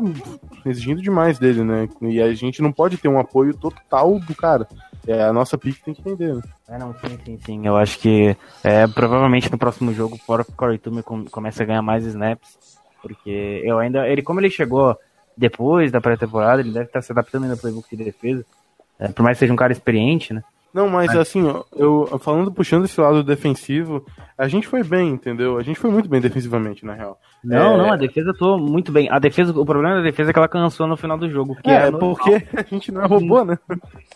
exigindo demais dele, né? E a gente não pode ter um apoio total do cara. É, a nossa pick tem que entender, né? É, não, sim, sim, sim. Eu acho que é, provavelmente no próximo jogo o Corey com, começa a ganhar mais snaps. Porque eu ainda. Ele, como ele chegou depois da pré-temporada, ele deve estar se adaptando ainda ao playbook de defesa. É, por mais que seja um cara experiente, né? Não, mas assim, ó, eu falando, puxando esse lado defensivo, a gente foi bem, entendeu? A gente foi muito bem defensivamente, na real. Não, É. não, a defesa tô muito bem. A defesa, o problema da defesa é que ela cansou no final do jogo. Que é, é, porque a gente não é robô, né?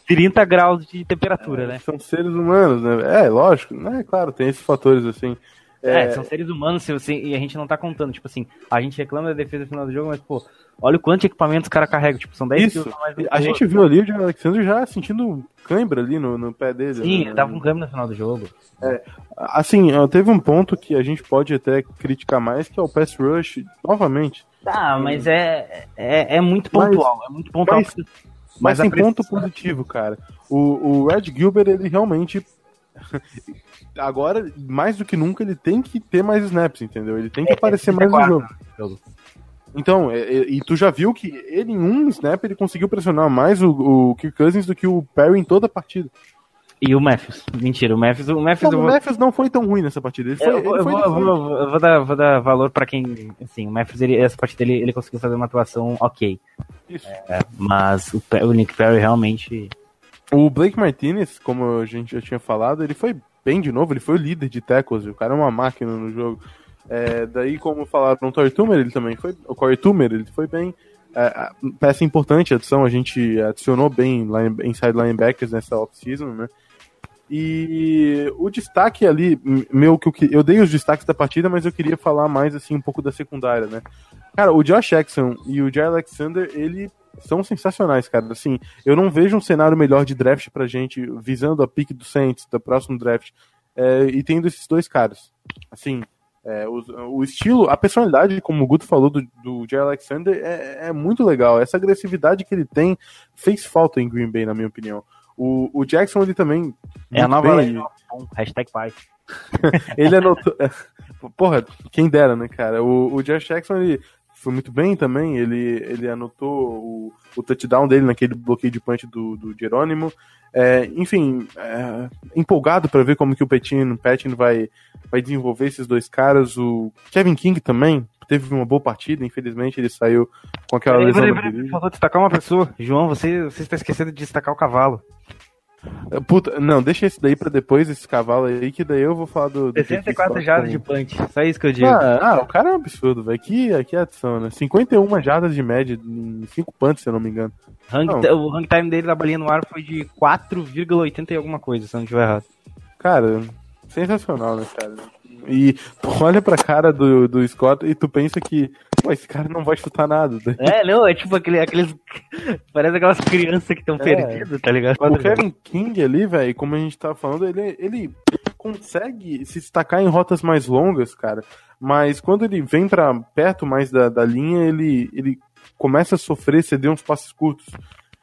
30 graus de temperatura, né? São seres humanos, né? É, lógico, né? Claro, tem esses fatores assim. É, são seres humanos se você- e a gente não tá contando. Tipo assim, a gente reclama da defesa no final do jogo, mas, pô, olha o quanto de equipamento os caras carregam. Tipo, são 10 Isso. quilos mais A gente outro. viu ali o Jair Alexander já sentindo cãibra ali no, no pé dele. Sim, né? ele tava com câmera no final do jogo. Assim, ó, teve um ponto que a gente pode até criticar mais, que é o pass rush, novamente. Tá, mas é, é, é muito Mas- pontual. é muito pontual. mas- porque- Mas, a tem ponto positivo, cara. O, o Red Gilbert, ele realmente. Agora, mais do que nunca, ele tem que ter mais snaps, entendeu? Ele tem que É, aparecer é mais no 34 jogo. Então, é- é- e tu já viu que ele em um snap ele conseguiu pressionar mais o, o Kirk Cousins do que o Perry em toda a partida. E o Memphis. Mentira, o Memphis. O Memphis Não, o vou- Memphis não foi tão ruim nessa partida. Ele foi, eu, vou, ele eu, foi vou, eu, decente. vou, eu vou dar, vou dar valor pra quem. Assim, o Memphis, ele, essa partida, ele, ele conseguiu fazer uma atuação ok. Isso. É, mas o, o Nick Perry realmente. O Blake Martinez, como a gente já tinha falado, ele foi bem de novo, ele foi o líder de tackles, o cara é uma máquina no jogo. É, daí, como falaram no Corey Tumer, ele também foi. O Corey Tumer, ele foi bem. É, a- peça importante, adição, a gente adicionou bem line, inside linebackers nessa off-season, né? E o destaque ali, meu, que eu, eu dei os destaques da partida, mas eu queria falar mais assim um pouco da secundária, né? Cara, o Josh Jackson e o Jay Alexander, ele são sensacionais, cara. Assim, eu não vejo um cenário melhor de draft pra gente, visando a pick do Saints, do próximo draft, é, e tendo esses dois caras. Assim, é, o, o estilo, a personalidade, como o Guto falou, do, do Jay Alexander é, é muito legal. Essa agressividade que ele tem fez falta em Green Bay, na minha opinião. O, o Jackson, ele também. É a nova bem, Hashtag pai. ele anotou. Porra, quem dera, né, cara? O, o Josh Jackson, ele foi muito bem também. Ele, ele anotou o, o touchdown dele naquele bloqueio de punch do, do Jerônimo. É, enfim, é, empolgado para ver como que o Petin, Petin vai, vai desenvolver esses dois caras. O Kevin King também teve uma boa partida, infelizmente ele saiu com aquela Peraí, lesão peraí, peraí, virilha. faltou destacar uma pessoa. João, você, você está esquecendo de destacar o cavalo. Puta, não, deixa esse daí pra depois, esse cavalo aí, que daí eu vou falar do... do 64 Scott jardas de punch. Só isso que eu digo. Ah, ah, o cara é um absurdo, velho. Aqui, aqui é adição, né? 51 jardas de média em 5 punts, se eu não me engano. Hang- o hang time dele da balinha no ar foi de 4,80 e alguma coisa, se eu não estiver errado. Cara, sensacional, né, cara? E tu olha pra cara do, do Scott e tu pensa que, pô, esse cara não vai chutar nada. É, não, é tipo aquele, aqueles. Parece aquelas crianças que estão É. perdidas, tá ligado? O Kevin King ali, velho, como a gente tava falando, ele, ele consegue se destacar em rotas mais longas, cara. Mas quando ele vem pra perto mais da, da linha, ele, ele começa a sofrer, ceder uns passes curtos.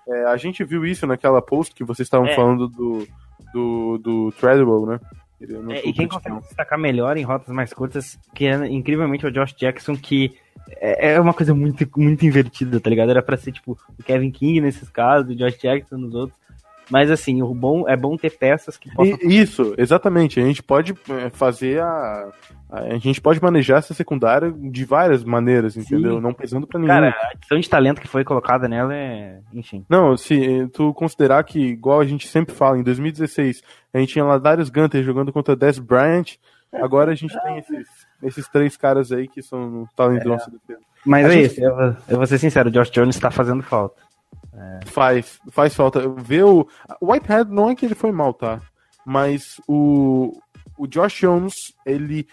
É, a gente viu isso naquela post que vocês estavam É. falando do, do, do Treadwell, né? Anotou É, e quem consegue se destacar melhor em rotas mais curtas, que é incrivelmente o Josh Jackson, que é, é uma coisa muito, muito invertida, tá ligado? Era pra ser tipo o Kevin King nesses casos, o Josh Jackson nos outros. Mas assim, o bom é bom ter peças que possam. Isso, exatamente. A gente pode é, fazer a. A gente pode manejar essa secundária de várias maneiras, entendeu? Não pesando pra ninguém. Cara, a adição de talento que foi colocada nela é. Enfim. Não, se tu considerar que, igual a gente sempre fala, em 2016 a gente tinha lá Darius Gunter jogando contra Des Bryant, agora a gente tem esses, esses três caras aí que são talentosos de defesa. Mas A é gente- isso, eu vou, eu vou ser sincero, o Josh Jones tá fazendo falta. Faz, faz falta. Ver o. O Whitehead não é que ele foi mal, tá? Mas o. O Josh Jones, ele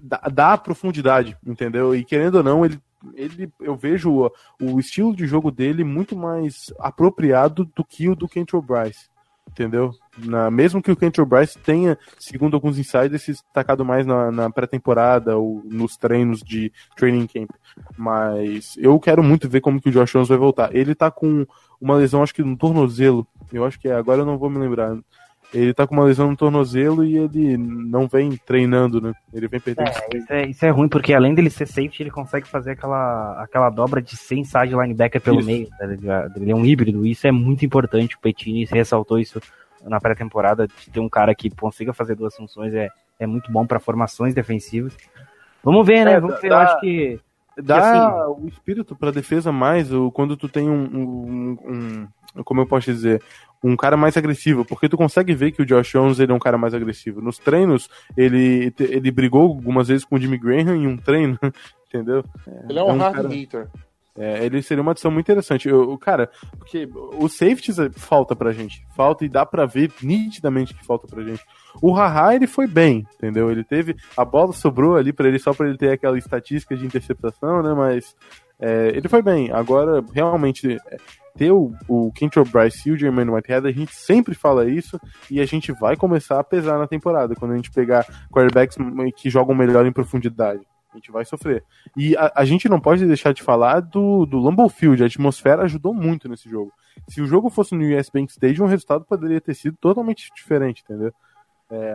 dá, dá profundidade, entendeu? E querendo ou não, ele. Ele, eu vejo o, o estilo de jogo dele muito mais apropriado do que o do Kentrell Bryce, entendeu? Na, mesmo que o Kentrell Bryce tenha, segundo alguns insiders, se destacado mais na, na pré-temporada ou nos treinos de training camp. Mas eu quero muito ver como que o Josh Jones vai voltar. Ele tá com uma lesão, acho que no tornozelo. Eu acho que é, agora eu não vou me lembrar. Ele tá com uma lesão no tornozelo e ele não vem treinando, né? Ele vem perdendo. É, isso é, isso é ruim, porque além dele ser safety, ele consegue fazer aquela, aquela dobra de ser inside linebacker pelo Isso. meio. ligado? Ele é um híbrido, isso é muito importante. O Petini ressaltou isso na pré-temporada, de ter um cara que consiga fazer duas funções é, é muito bom para formações defensivas. Vamos ver, né? É, Vamos ver, eu acho que. Dá o espírito pra defesa mais o, quando tu tem um, um- um- Como eu posso dizer? Um cara mais agressivo, porque tu consegue ver que o Josh Jones ele é um cara mais agressivo. Nos treinos, ele, ele brigou algumas vezes com o Jimmy Graham em um treino, entendeu? Ele é um, hard cara- hitter. É, ele seria uma adição muito interessante. Eu, cara, porque o safeties é, falta pra gente. Falta e dá pra ver nitidamente que falta pra gente. O Haha, ele foi bem, entendeu? Ele teve. A bola sobrou ali para ele só para ele ter aquela estatística de interceptação, né? Mas é, ele foi bem. Agora, realmente, é, ter o, o Kentrell Bryce e o Jermaine Whitehead, a gente sempre fala isso e a gente vai começar a pesar na temporada quando a gente pegar quarterbacks que jogam melhor em profundidade. A gente vai sofrer. E a, a gente não pode deixar de falar do, do Lambeau Field. A atmosfera ajudou muito nesse jogo. Se o jogo fosse no US Bank Stadium, o resultado poderia ter sido totalmente diferente, entendeu? É,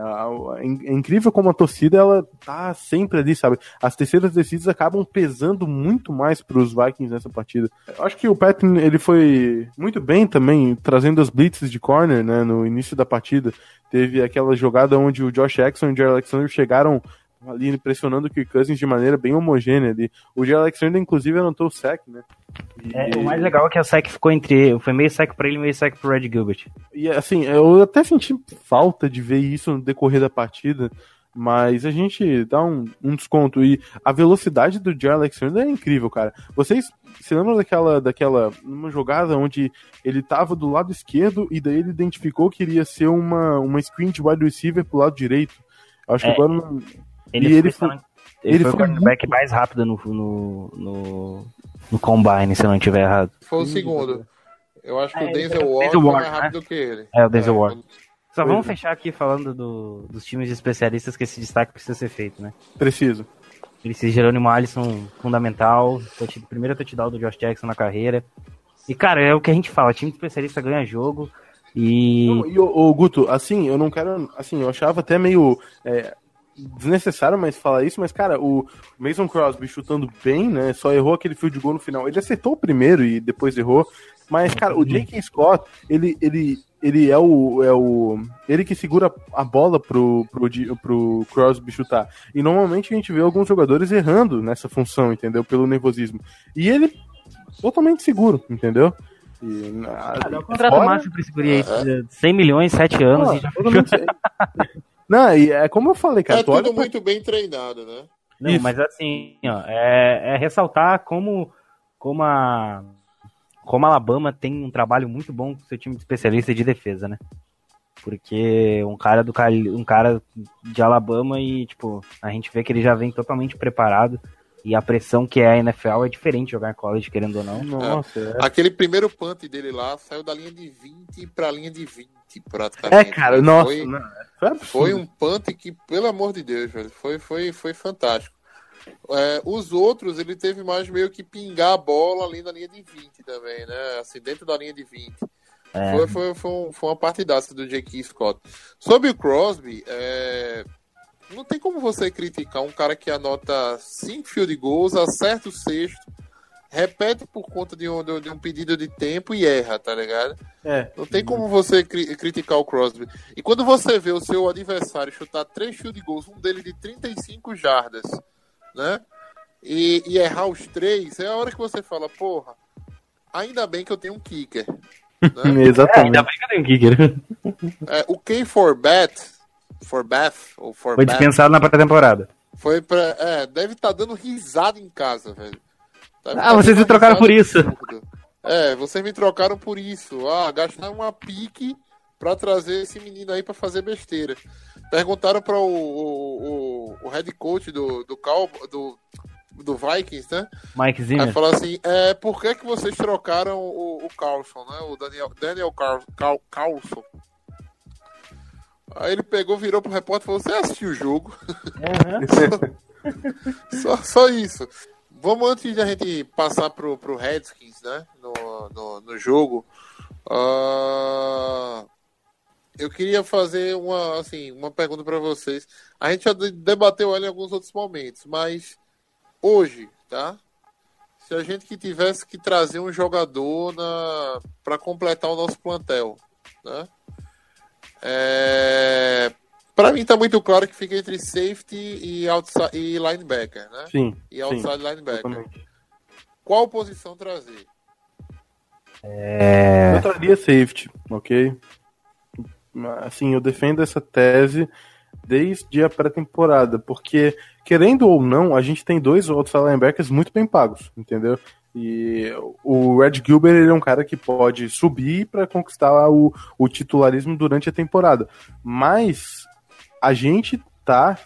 é, incrível como a torcida ela tá sempre ali, sabe? As terceiras descidas acabam pesando muito mais para os Vikings nessa partida. Eu acho que o Patton ele foi muito bem também trazendo as blitzes de corner, né? No início da partida teve aquela jogada onde o Josh Jackson e o Jerry Alexander chegaram ali pressionando o Kirk Cousins de maneira bem homogênea ali. O Jerry Alexander, inclusive, anotou o sec, né? E... É, o mais legal é que o sec ficou entre. Foi meio sec pra ele meio sec pro Red Gilbert. E assim, eu até senti falta de ver isso no decorrer da partida. Mas a gente dá um, um desconto. E a velocidade do Jerry Alexander é incrível, cara. Vocês se lembram daquela, daquela uma jogada onde ele tava do lado esquerdo e daí ele identificou que iria ser uma, uma screen de wide receiver pro lado direito? Acho é. que agora não. Ele, foi, ele foi, ele, foi, foi o cornerback muito... mais rápido no, no, no, no, Combine, se eu não estiver errado. Foi o segundo. Eu acho que é, o Denzel Ward foi mais rápido né? que ele. É, o Denzel é, Ward. Só vamos fechar aqui falando do, dos times de especialistas que esse destaque precisa ser feito, né? Preciso. Esse Jerônimo Alisson, fundamental. Primeiro touchdown do Josh Jackson na carreira. E, cara, é o que a gente fala: time de especialista ganha jogo. E. E, o Guto, assim, eu não quero. Assim, eu achava até meio. É, desnecessário mais falar isso, mas, cara, o Mason Crosby chutando bem, né? Só errou aquele fio de gol no final. Ele acertou o primeiro e depois errou. Mas, cara, o Jake Scott, ele, ele, ele é o. É o ele que segura a bola pro, pro, pro Crosby chutar. E normalmente a gente vê alguns jogadores errando nessa função, entendeu? Pelo nervosismo. E ele totalmente seguro, entendeu? E, ah, o contrato fora... máximo pra esse guri aí, 100 milhões, 7 anos ah, e já Não, e é como eu falei, cara. É tudo pra... muito bem treinado, né? Não, Isso. mas assim, ó, é, é, ressaltar como, como a como a Alabama tem um trabalho muito bom com seu time de especialista de defesa, né? Porque um cara do um cara de Alabama e tipo, a gente vê que ele já vem totalmente preparado e a pressão que é a NFL é diferente jogar em college, querendo ou não. Nossa, é. Aquele primeiro punt dele lá saiu da linha de 20 para a linha de 20, praticamente. É, cara, nossa. Foi, não, foi, foi, um punt que, pelo amor de Deus, velho, foi, foi, foi fantástico. É, os outros, ele teve mais meio que pingar a bola ali na linha de 20 também, né? Assim, dentro da linha de 20. É. Foi, foi, foi, um, foi uma partidaça do J.K. Scott. Sobre o Crosby, é, não tem como você criticar um cara que anota cinco field goals, acerta o sexto, repete por conta de um, de um pedido de tempo e erra, tá ligado? É. Não tem como você cri criticar o Crosby. E quando você vê o seu adversário chutar três field goals, um dele de 35 jardas, né? E, e errar os três, é a hora que você fala, porra, ainda bem que eu tenho um kicker. Né? Exatamente. É, ainda bem que eu tenho um kicker. É, o K for Bet For Beth, ou For Foi dispensado na pré-temporada. Foi pra. É, deve estar tá dando risada em casa, velho. Ah, tá vocês me trocaram por isso. É, vocês me trocaram por isso. Ah, gastaram uma pique pra trazer esse menino aí pra fazer besteira. Perguntaram para o, o, o, head coach do, do, Cal, do, do Vikings, né? Mike Zimmer. Aí falou assim: é, por que, que vocês trocaram o, o Carlson, né? O Daniel, Daniel Carl, Carl, Carlson. Aí ele pegou, virou pro repórter e falou: Você assistiu o jogo? Uhum. só, só isso. Vamos antes de a gente passar pro, pro Redskins, né? No, no, no jogo. Uh, eu queria fazer uma, assim, uma pergunta para vocês. A gente já debateu ela em alguns outros momentos, mas hoje, tá? Se a gente que tivesse que trazer um jogador na para completar o nosso plantel, né? É... Para mim tá muito claro que fica entre safety e, outside, e linebacker, né? Sim. E outside sim, linebacker. Exatamente. Qual posição trazer? É... Eu traria safety, ok? Assim, eu defendo essa tese desde a pré-temporada, porque, querendo ou não, a gente tem dois outros linebackers muito bem pagos, entendeu? E o Red Gilbert ele é um cara que pode subir para conquistar o, o titularismo durante a temporada. Mas a gente tá,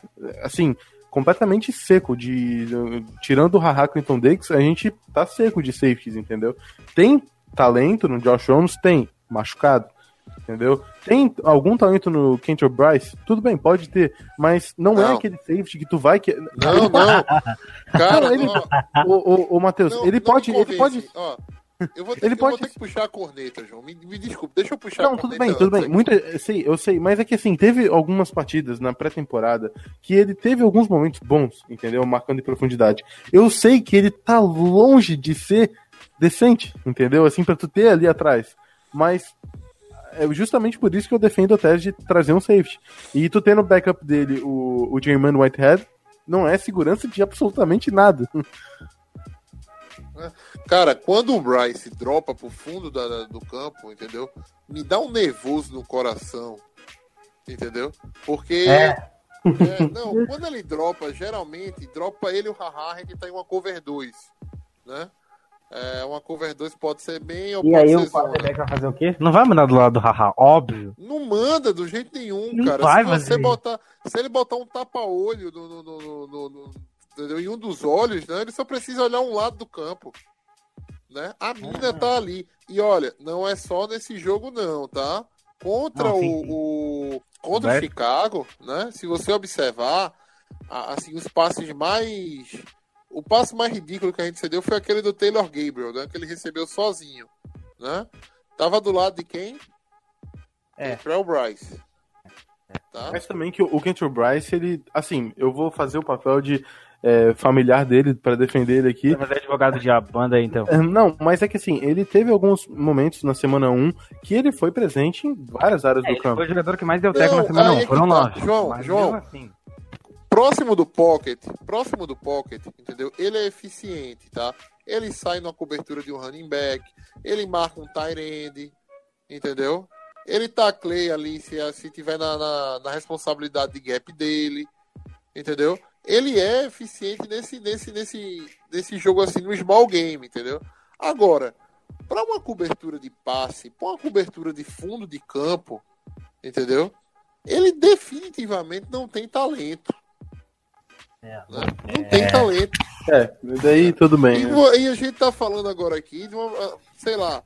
assim, completamente seco de. Tirando o Haha Clinton Dix, a gente tá seco de safeties, entendeu? Tem talento no Josh Jones? Tem, machucado. Entendeu? Tem algum talento no Kentor Bryce? Tudo bem, pode ter, mas não, é Não. aquele safety que tu vai que. Não, não. Cara, ele- ó, Ô, ô, ô Matheus, não- ele pode. Ele pode. Ó, eu vou ter, Ele que, pode- ter que puxar a corneta, João. Me, me desculpe, deixa eu puxar Não, a tudo corneta. bem, tudo bem. aqui. Muita, eu sei, eu sei, mas é que assim, teve algumas partidas na pré-temporada que ele teve alguns momentos bons, entendeu? Marcando em profundidade. Eu sei que ele tá longe de ser decente, entendeu? Assim, pra tu ter ali atrás. Mas é justamente por isso que eu defendo a tese de trazer um safety. E tu ter no backup dele o, o Whitehead não é segurança de absolutamente nada. Cara, quando o Bryce dropa pro fundo da- do campo, entendeu? Me dá um nervoso no coração. Entendeu? Porque. É. É, não, quando ele dropa, geralmente, dropa ele e o Haha, a gente tá em uma cover 2. Né? É, uma cover 2 pode ser bem ou E aí o quarterback vai fazer o quê? Não vai mandar do lado do Haha, óbvio. Não manda do jeito nenhum, Não cara. vai se você fazer. botar. Se ele botar um tapa-olho no- no- no- no- entendeu? em um dos olhos, né? Ele só precisa olhar um lado do campo. Né? A mina tá ali. E olha, não é só nesse jogo, não, tá? Contra Não, o, o- Contra o Vai- Chicago, né? Se você observar, assim, os passes mais. O passe mais ridículo que a gente cedeu foi aquele do Taylor Gabriel, né? Que ele recebeu sozinho. Né? Tava do lado de quem? É. Trell Bryce. Tá? Mas também que o o Kentor Bryce, ele. Assim, eu vou fazer o papel de é, familiar dele pra defender ele aqui. Vai fazer advogado de banda aí, então. É, Não, mas é que assim, ele teve alguns momentos na semana 1 que ele foi presente em várias áreas É, do ele campo. foi o jogador que mais deu teco na semana aí é 1. que Foram tá. nove. João, Mas João. assim, Próximo do pocket, próximo do pocket, entendeu? Ele é eficiente, tá? Ele sai na cobertura de um running back, ele marca um tight end, entendeu? Ele tacleia ali se, se tiver na, na, na responsabilidade de gap dele, entendeu? Ele é eficiente nesse, nesse, nesse, nesse jogo assim, no small game, entendeu? Agora, para uma cobertura de passe, para uma cobertura de fundo de campo, entendeu? Ele definitivamente não tem talento. é. né? Não tem talento. É, daí tudo bem. E, né? e a gente tá falando agora aqui de uma, ah, sei lá,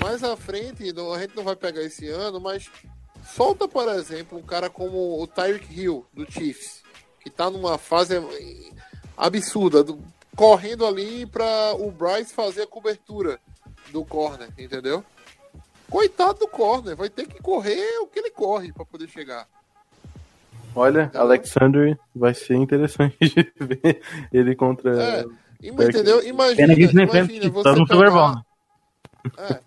mais à frente, não- a gente não vai pegar esse ano, mas solta, por exemplo, um cara como o Tyreek Hill, do Chiefs, que tá numa fase absurda, do- correndo ali para o Bryce fazer a cobertura do corner, entendeu? Coitado do corner, vai ter que correr o que ele corre para poder chegar. Olha, Alexander vai ser interessante de ver ele contra. É, entendeu? Imagina, imagina você só no Super Bowl, pegar, é,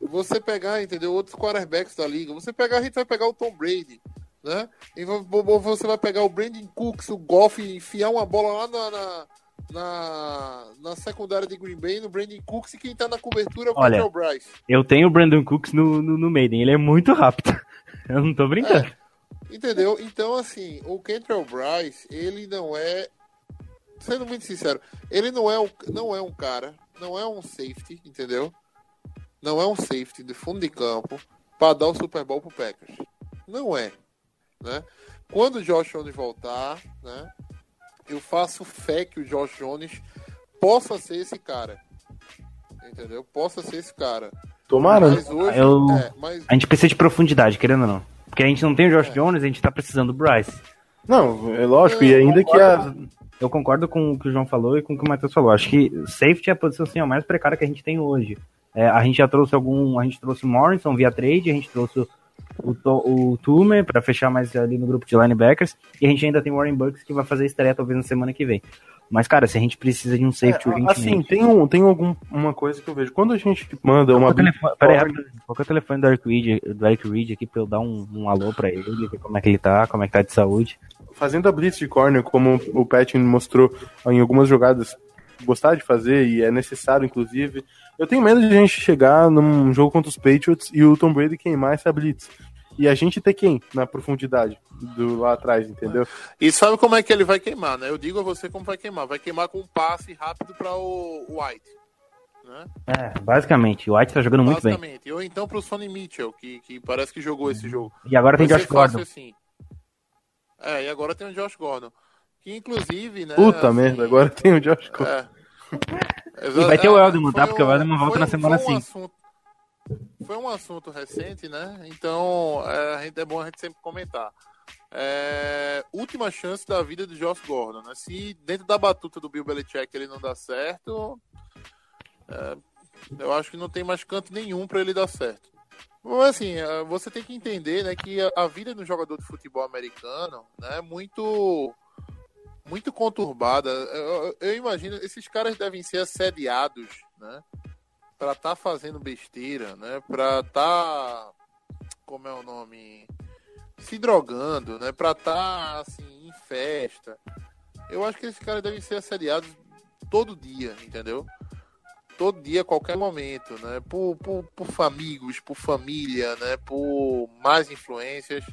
você pegar, entendeu? Outros quarterbacks da liga. Você pegar, a gente vai pegar o Tom Brady, né? E vo- vo- você vai pegar o Brandon Cooks, o Goff, e enfiar uma bola lá na, na, na, na secundária de Green Bay, no Brandon Cooks, e quem tá na cobertura é o Olha. Bryce. Eu tenho o Brandon Cooks no, no, no Maiden, ele é muito rápido. Eu não tô brincando. Entendeu? Então, assim, o Kentrell Bryce, ele não é. Sendo muito sincero, ele não é, um, não é um cara, não é um safety, entendeu? Não é um safety de fundo de campo para dar o Super Bowl pro Packers. Não é. Né? Quando o Josh Jones voltar, né? Eu faço fé que o Josh Jones possa ser esse cara. Entendeu? Possa ser esse cara. Tomara. né? Mas hoje. Eu- É, mas A gente precisa de profundidade, querendo ou não. Porque a gente não tem o É. Josh Jones, a gente tá precisando do Bryce. Não, é lógico, e ainda que a. Eu concordo com o que o João falou e com o que o Matheus falou. Acho que safety é a posição assim, a mais precária que a gente tem hoje. É, a gente já trouxe algum. A gente trouxe o Morrison via trade, a gente trouxe o, o, To- o Tumer pra fechar mais ali no grupo de linebackers. E a gente ainda tem o Warren Bucks que vai fazer estreia talvez na semana que vem. Mas, cara, se a gente precisa de um safety É, urgentemente. assim, tem, um, tem algum, uma coisa que eu vejo. Quando a gente manda uma. Telefone- Pera aí, rapidinho. Qual que é o telefone do Eric Reed, do Eric Reed aqui pra eu dar um, um alô pra ele, ver como é que ele tá, como é que tá de saúde. fazendo a blitz de corner, como o Pat mostrou em algumas jogadas, gostar de fazer e é necessário, inclusive. Eu tenho medo de a gente chegar num jogo contra os Patriots e o Tom Brady queimar essa blitz. E a gente ter quem na profundidade do lá atrás, entendeu? E sabe como é que ele vai queimar, né? Eu digo a você como vai queimar. Vai queimar com um passe rápido para o White. né? É, basicamente. O White tá jogando muito bem. Basicamente. Ou então pro Sonny Mitchell, que, que parece que jogou esse jogo. E agora tem Vai Josh Gordon. assim. É, e agora tem o Josh Gordon. Que inclusive, né? Puta assim, merda, agora tem o Josh Gordon. É. E vai ter o É, Elderman, tá? Porque o um- Elderman volta na um- semana foi um 5. assunto- Foi um assunto recente, né? Então, é, gente, é bom a gente sempre comentar. É, última chance da vida do Josh Gordon, né? Se dentro da batuta do Bill Belichick ele não dá certo, é, eu acho que não tem mais canto nenhum para ele dar certo. Mas assim, é, você tem que entender, né, que a, a vida do jogador de futebol americano, né, é muito muito conturbada. Eu, eu imagino esses caras devem ser assediados, né, para estar fazendo besteira, né, para estar como é o nome, se drogando, né, para estar assim em festa. Eu acho que esses caras devem ser assediados todo dia, entendeu? todo dia, a qualquer momento, né? Por, por, por amigos, por família, né? Por mais influências,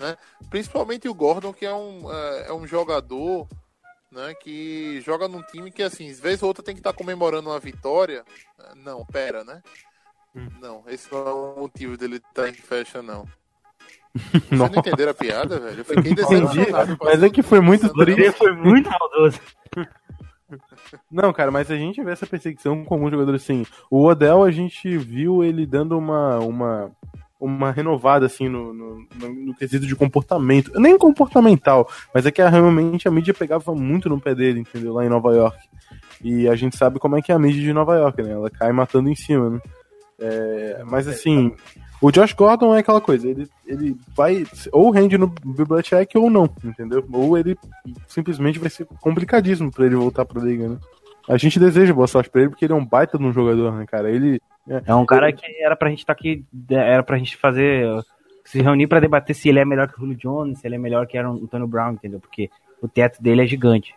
né? Principalmente o Gordon, que é um, é, é um jogador, né? Que joga num time que, assim, às vezes ou outra tem que estar comemorando uma vitória. Não, pera, né? Não, esse não é o motivo dele estar em festa, não. Vocês não entenderam a piada, velho? Eu fiquei decepcionado. mas é que foi muito triste. Foi muito maldoso. Não, cara, mas a gente vê essa perseguição com alguns jogadores assim. O Odell, a gente viu ele dando uma, uma, uma renovada, assim, no, no, no, no quesito de comportamento. Nem comportamental, mas é que realmente a mídia pegava muito no pé dele, entendeu? Lá em Nova York. E a gente sabe como é que é a mídia de Nova York, né? Ela cai matando em cima, né? É, mas assim, o Josh Gordon é aquela coisa, ele, ele vai ou rende no Bibliotech ou não, entendeu? Ou ele simplesmente vai ser complicadíssimo pra ele voltar pra liga, né? A gente deseja boa sorte pra ele porque ele é um baita de um jogador, né, cara? Ele. É um cara que era pra gente estar aqui, era pra gente fazer, se reunir pra debater se ele é melhor que o Julio Jones, se ele é melhor que o Antônio Brown, entendeu? Porque o teto dele é gigante.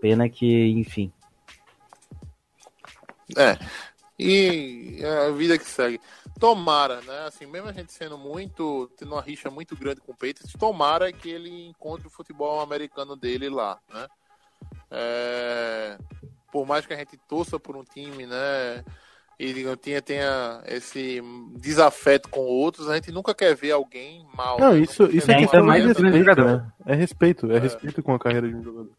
Pena que, enfim. É. E a vida que segue. Tomara, né? Assim, mesmo a gente sendo muito. tendo uma rixa muito grande com o Patriots, tomara que ele encontre o futebol americano dele lá, né? É, por mais que a gente torça por um time, né? E digamos, tenha, tenha esse desafeto com outros, a gente nunca quer ver alguém mal. Não, né? isso, isso é questão uma mais de os grandes respeito, jogadores. né? É respeito, é respeito com a carreira de um jogador.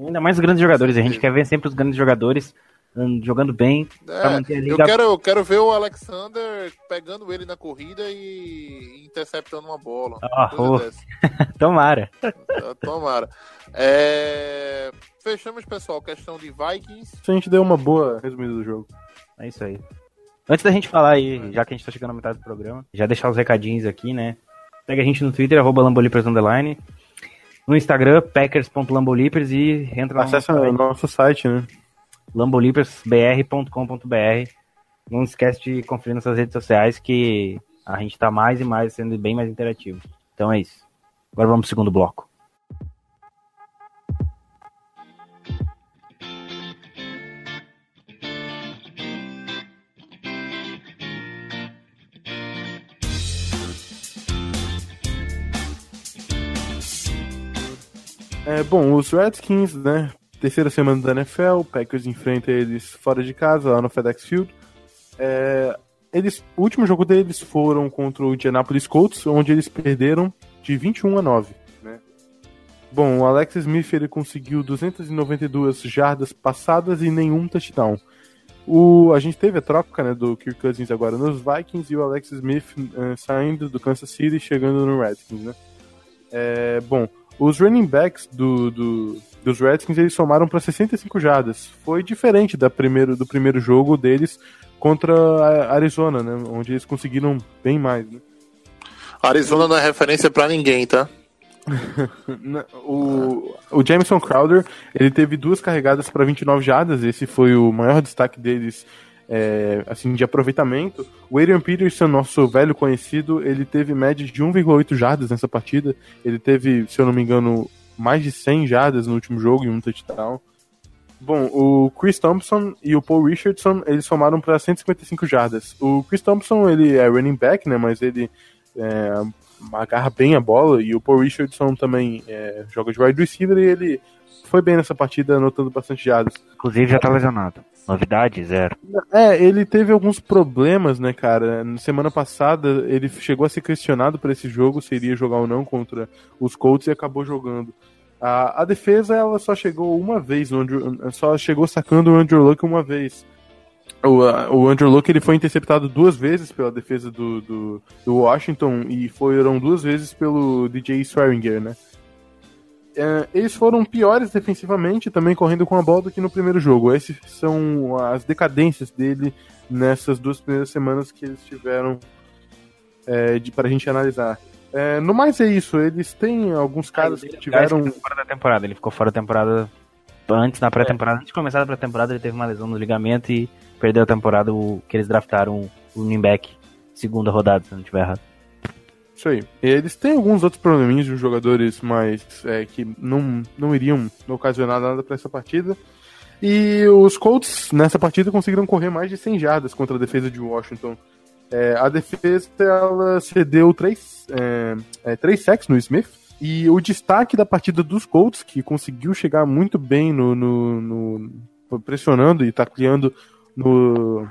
Ainda mais os grandes jogadores. A gente quer ver sempre os grandes jogadores hum, jogando bem pra É, manter a eu quero, eu quero ver o Alexander pegando ele na corrida e interceptando uma bola. Ah, coisa oh. dessa. Tomara. Tá, Tomara. É, Fechamos, pessoal, questão de Vikings. A gente deu uma boa resumida do jogo. É isso aí. Antes da gente falar aí, já que a gente tá chegando na metade do programa, já deixar os recadinhos aqui, né? Segue a gente no Twitter, arroba Lambolipers Underline. No Instagram, packers.lambolipers e entra lá Acesse no nosso site, né? lambolipers.br.com.br. Não esquece de conferir nossas redes sociais que a gente tá mais e mais sendo bem mais interativo. Então é isso. Agora vamos pro segundo bloco. É, bom, os Redskins, né? Terceira semana da NFL, o Packers enfrenta eles fora de casa, lá no FedEx Field. É, eles, o último jogo deles foram contra o Indianapolis Colts, onde eles perderam de 21 a 9. Né? Bom, o Alex Smith ele conseguiu 292 jardas passadas e nenhum touchdown. O, a gente teve a troca né, do Kirk Cousins agora nos Vikings e o Alex Smith eh, saindo do Kansas City e chegando no Redskins. Né? É, bom, os running backs do, do- dos Redskins eles somaram para 65 jardas. Foi diferente da primeiro, do primeiro jogo deles contra a Arizona, né? Onde eles conseguiram bem mais. Né? Arizona não é referência pra ninguém, tá? O, o Jameson Crowder ele teve duas carregadas para 29 jardas. Esse foi o maior destaque deles. É, assim, de aproveitamento. O Adrian Peterson, nosso velho conhecido, ele teve média de 1,8 jardas nessa partida. Ele teve, se eu não me engano, mais de 100 jardas no último jogo e um touchdown. Bom, o Chris Thompson e o Paul Richardson, eles somaram para 155 jardas. O Chris Thompson, ele é running back, né, mas ele é, agarra bem a bola e o Paul Richardson também é, joga de wide receiver e ele foi bem nessa partida, anotando bastante jardas. Inclusive já tá lesionado. Novidade, zero. É, ele teve alguns problemas, né, cara? Na semana passada, ele chegou a ser questionado por esse jogo, se iria jogar ou não contra os Colts e acabou jogando. A, a defesa, ela só chegou uma vez, no Andrew, só chegou sacando o Andrew Luck uma vez. O, o Andrew Luck ele foi interceptado duas vezes pela defesa do, do, do Washington e foram duas vezes pelo DJ Swearinger, né? É, eles foram piores defensivamente, também correndo com a bola do que no primeiro jogo. Essas são as decadências dele nessas duas primeiras semanas que eles tiveram é, de, pra gente analisar. É, no mais é isso, eles têm alguns caras que tiveram. Ele ficou fora da temporada. Ele ficou fora da temporada antes, na pré-temporada. Antes de começar a pré-temporada, ele teve uma lesão no ligamento e perdeu a temporada o, que eles draftaram o back segunda rodada, se não estiver errado. Isso aí. Eles têm alguns outros probleminhas de jogadores, mas é, que não, não iriam ocasionar nada pra essa partida. E os Colts, nessa partida, conseguiram correr mais de 100 jardas contra a defesa de Washington. É, a defesa ela cedeu três, é, é, três sacks no Smith. E o destaque da partida dos Colts, que conseguiu chegar muito bem no, no, no- pressionando e tacleando no,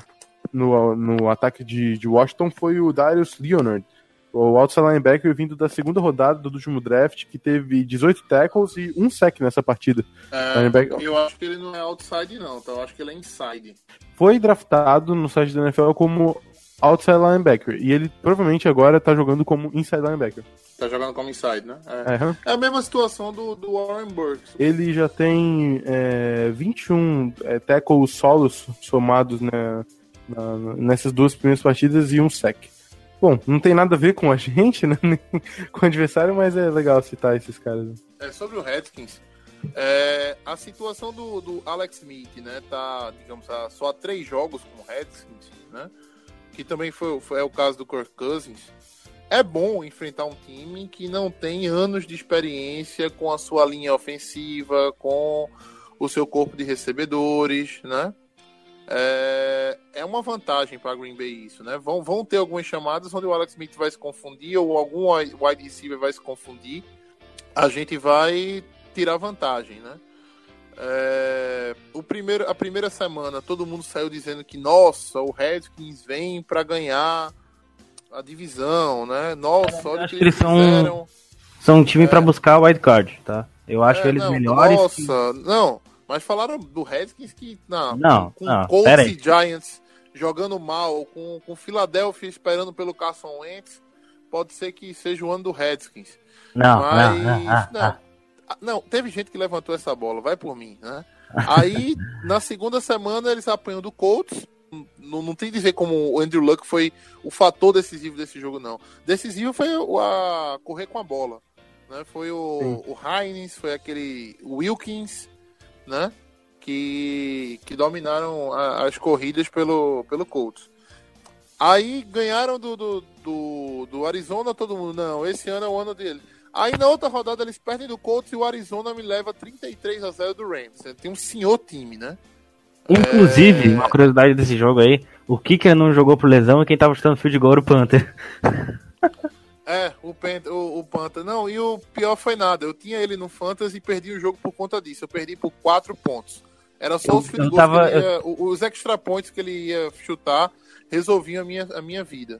no, no ataque de, de Washington, foi o Darius Leonard o outside linebacker vindo da segunda rodada do último draft, que teve 18 tackles e um sack nessa partida. É, eu acho que ele não é outside, não, tá? Eu acho que ele é inside. Foi draftado no site da NFL como outside linebacker, e ele provavelmente agora tá jogando como inside linebacker. Tá jogando como inside, né? É, é a mesma situação do, do Warren Burks. Ele já tem é, 21 é, tackles solos somados né, na- nessas duas primeiras partidas e um sack. Bom, não tem nada a ver com a gente, né? nem com o adversário, mas é legal citar esses caras. né? É, sobre o Redskins, é, a situação do, do Alex Smith, né? Tá, digamos, há só há três jogos com o Redskins, né? Que também foi, foi é o caso do Kirk Cousins. É bom enfrentar um time que não tem anos de experiência com a sua linha ofensiva, com o seu corpo de recebedores, né? É, é uma vantagem para Green Bay isso, né? Vão, vão ter algumas chamadas onde o Alex Smith vai se confundir ou algum wide receiver vai se confundir. A gente vai tirar vantagem, né? É, o primeiro, a primeira semana todo mundo saiu dizendo que nossa, o Redskins vem para ganhar a divisão, né? Nossa, olha o que que eles são fizeram. São um time pra buscar o wild card, tá? Eu acho É, eles não, melhores. que- Nossa, não. Mas falaram do Redskins que não, Não, com não, Colts pera e. Giants jogando mal, com com Philadelphia esperando pelo Carson Wentz, pode ser que seja o ano do Redskins. Não, Mas não, não, ah, não, ah. Não, teve gente que levantou essa bola, vai por mim, né? Aí na segunda semana eles apanham do Colts. Não, não tem que dizer como o Andrew Luck foi o fator decisivo desse jogo, não. Decisivo foi o a correr com a bola. Né? Foi o, o Hines, foi aquele Wilkins, né? Que, que dominaram a- as corridas pelo, pelo Colts. Aí ganharam do, do, do, do Arizona, todo mundo, não, esse ano é o ano dele. Aí na outra rodada eles perdem do Colts e o Arizona me leva 33 a 0 do Rams. Tem um senhor time, né? Inclusive, É. uma curiosidade desse jogo aí, o Kicker não jogou por lesão e quem tava chutando field goal era o Panther. É, o, Pant o, o Panther. Não, e o pior foi nada. Eu tinha ele no Fantasy e perdi o jogo por conta disso. Eu perdi por 4 pontos. Era só Eu- os field eu tava- ia, o- os extra points que ele ia chutar resolviam a minha, a minha vida.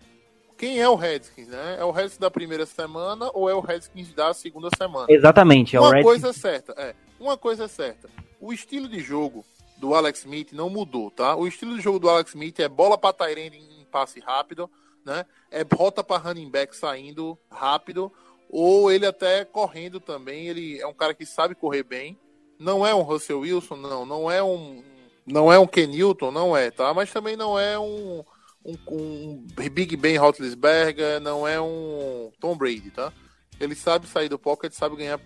Quem é o Redskins, né? É o Redskins da primeira semana ou é o Redskins da segunda semana? Exatamente, é o Uma Red coisa é certa, é. Uma coisa é certa. O estilo de jogo do Alex Smith não mudou, tá? O estilo de jogo do Alex Smith é bola para Tyrande em passe rápido, né? É rota para running back saindo rápido, ou ele até correndo também. Ele é um cara que sabe correr bem. Não é um Russell Wilson, não. Não é um, não é um Ken Newton, não é, tá? Mas também não é um, um, um Big Ben Roethlisberger, não é um Tom Brady, tá? Ele sabe sair do pocket, sabe ganhar-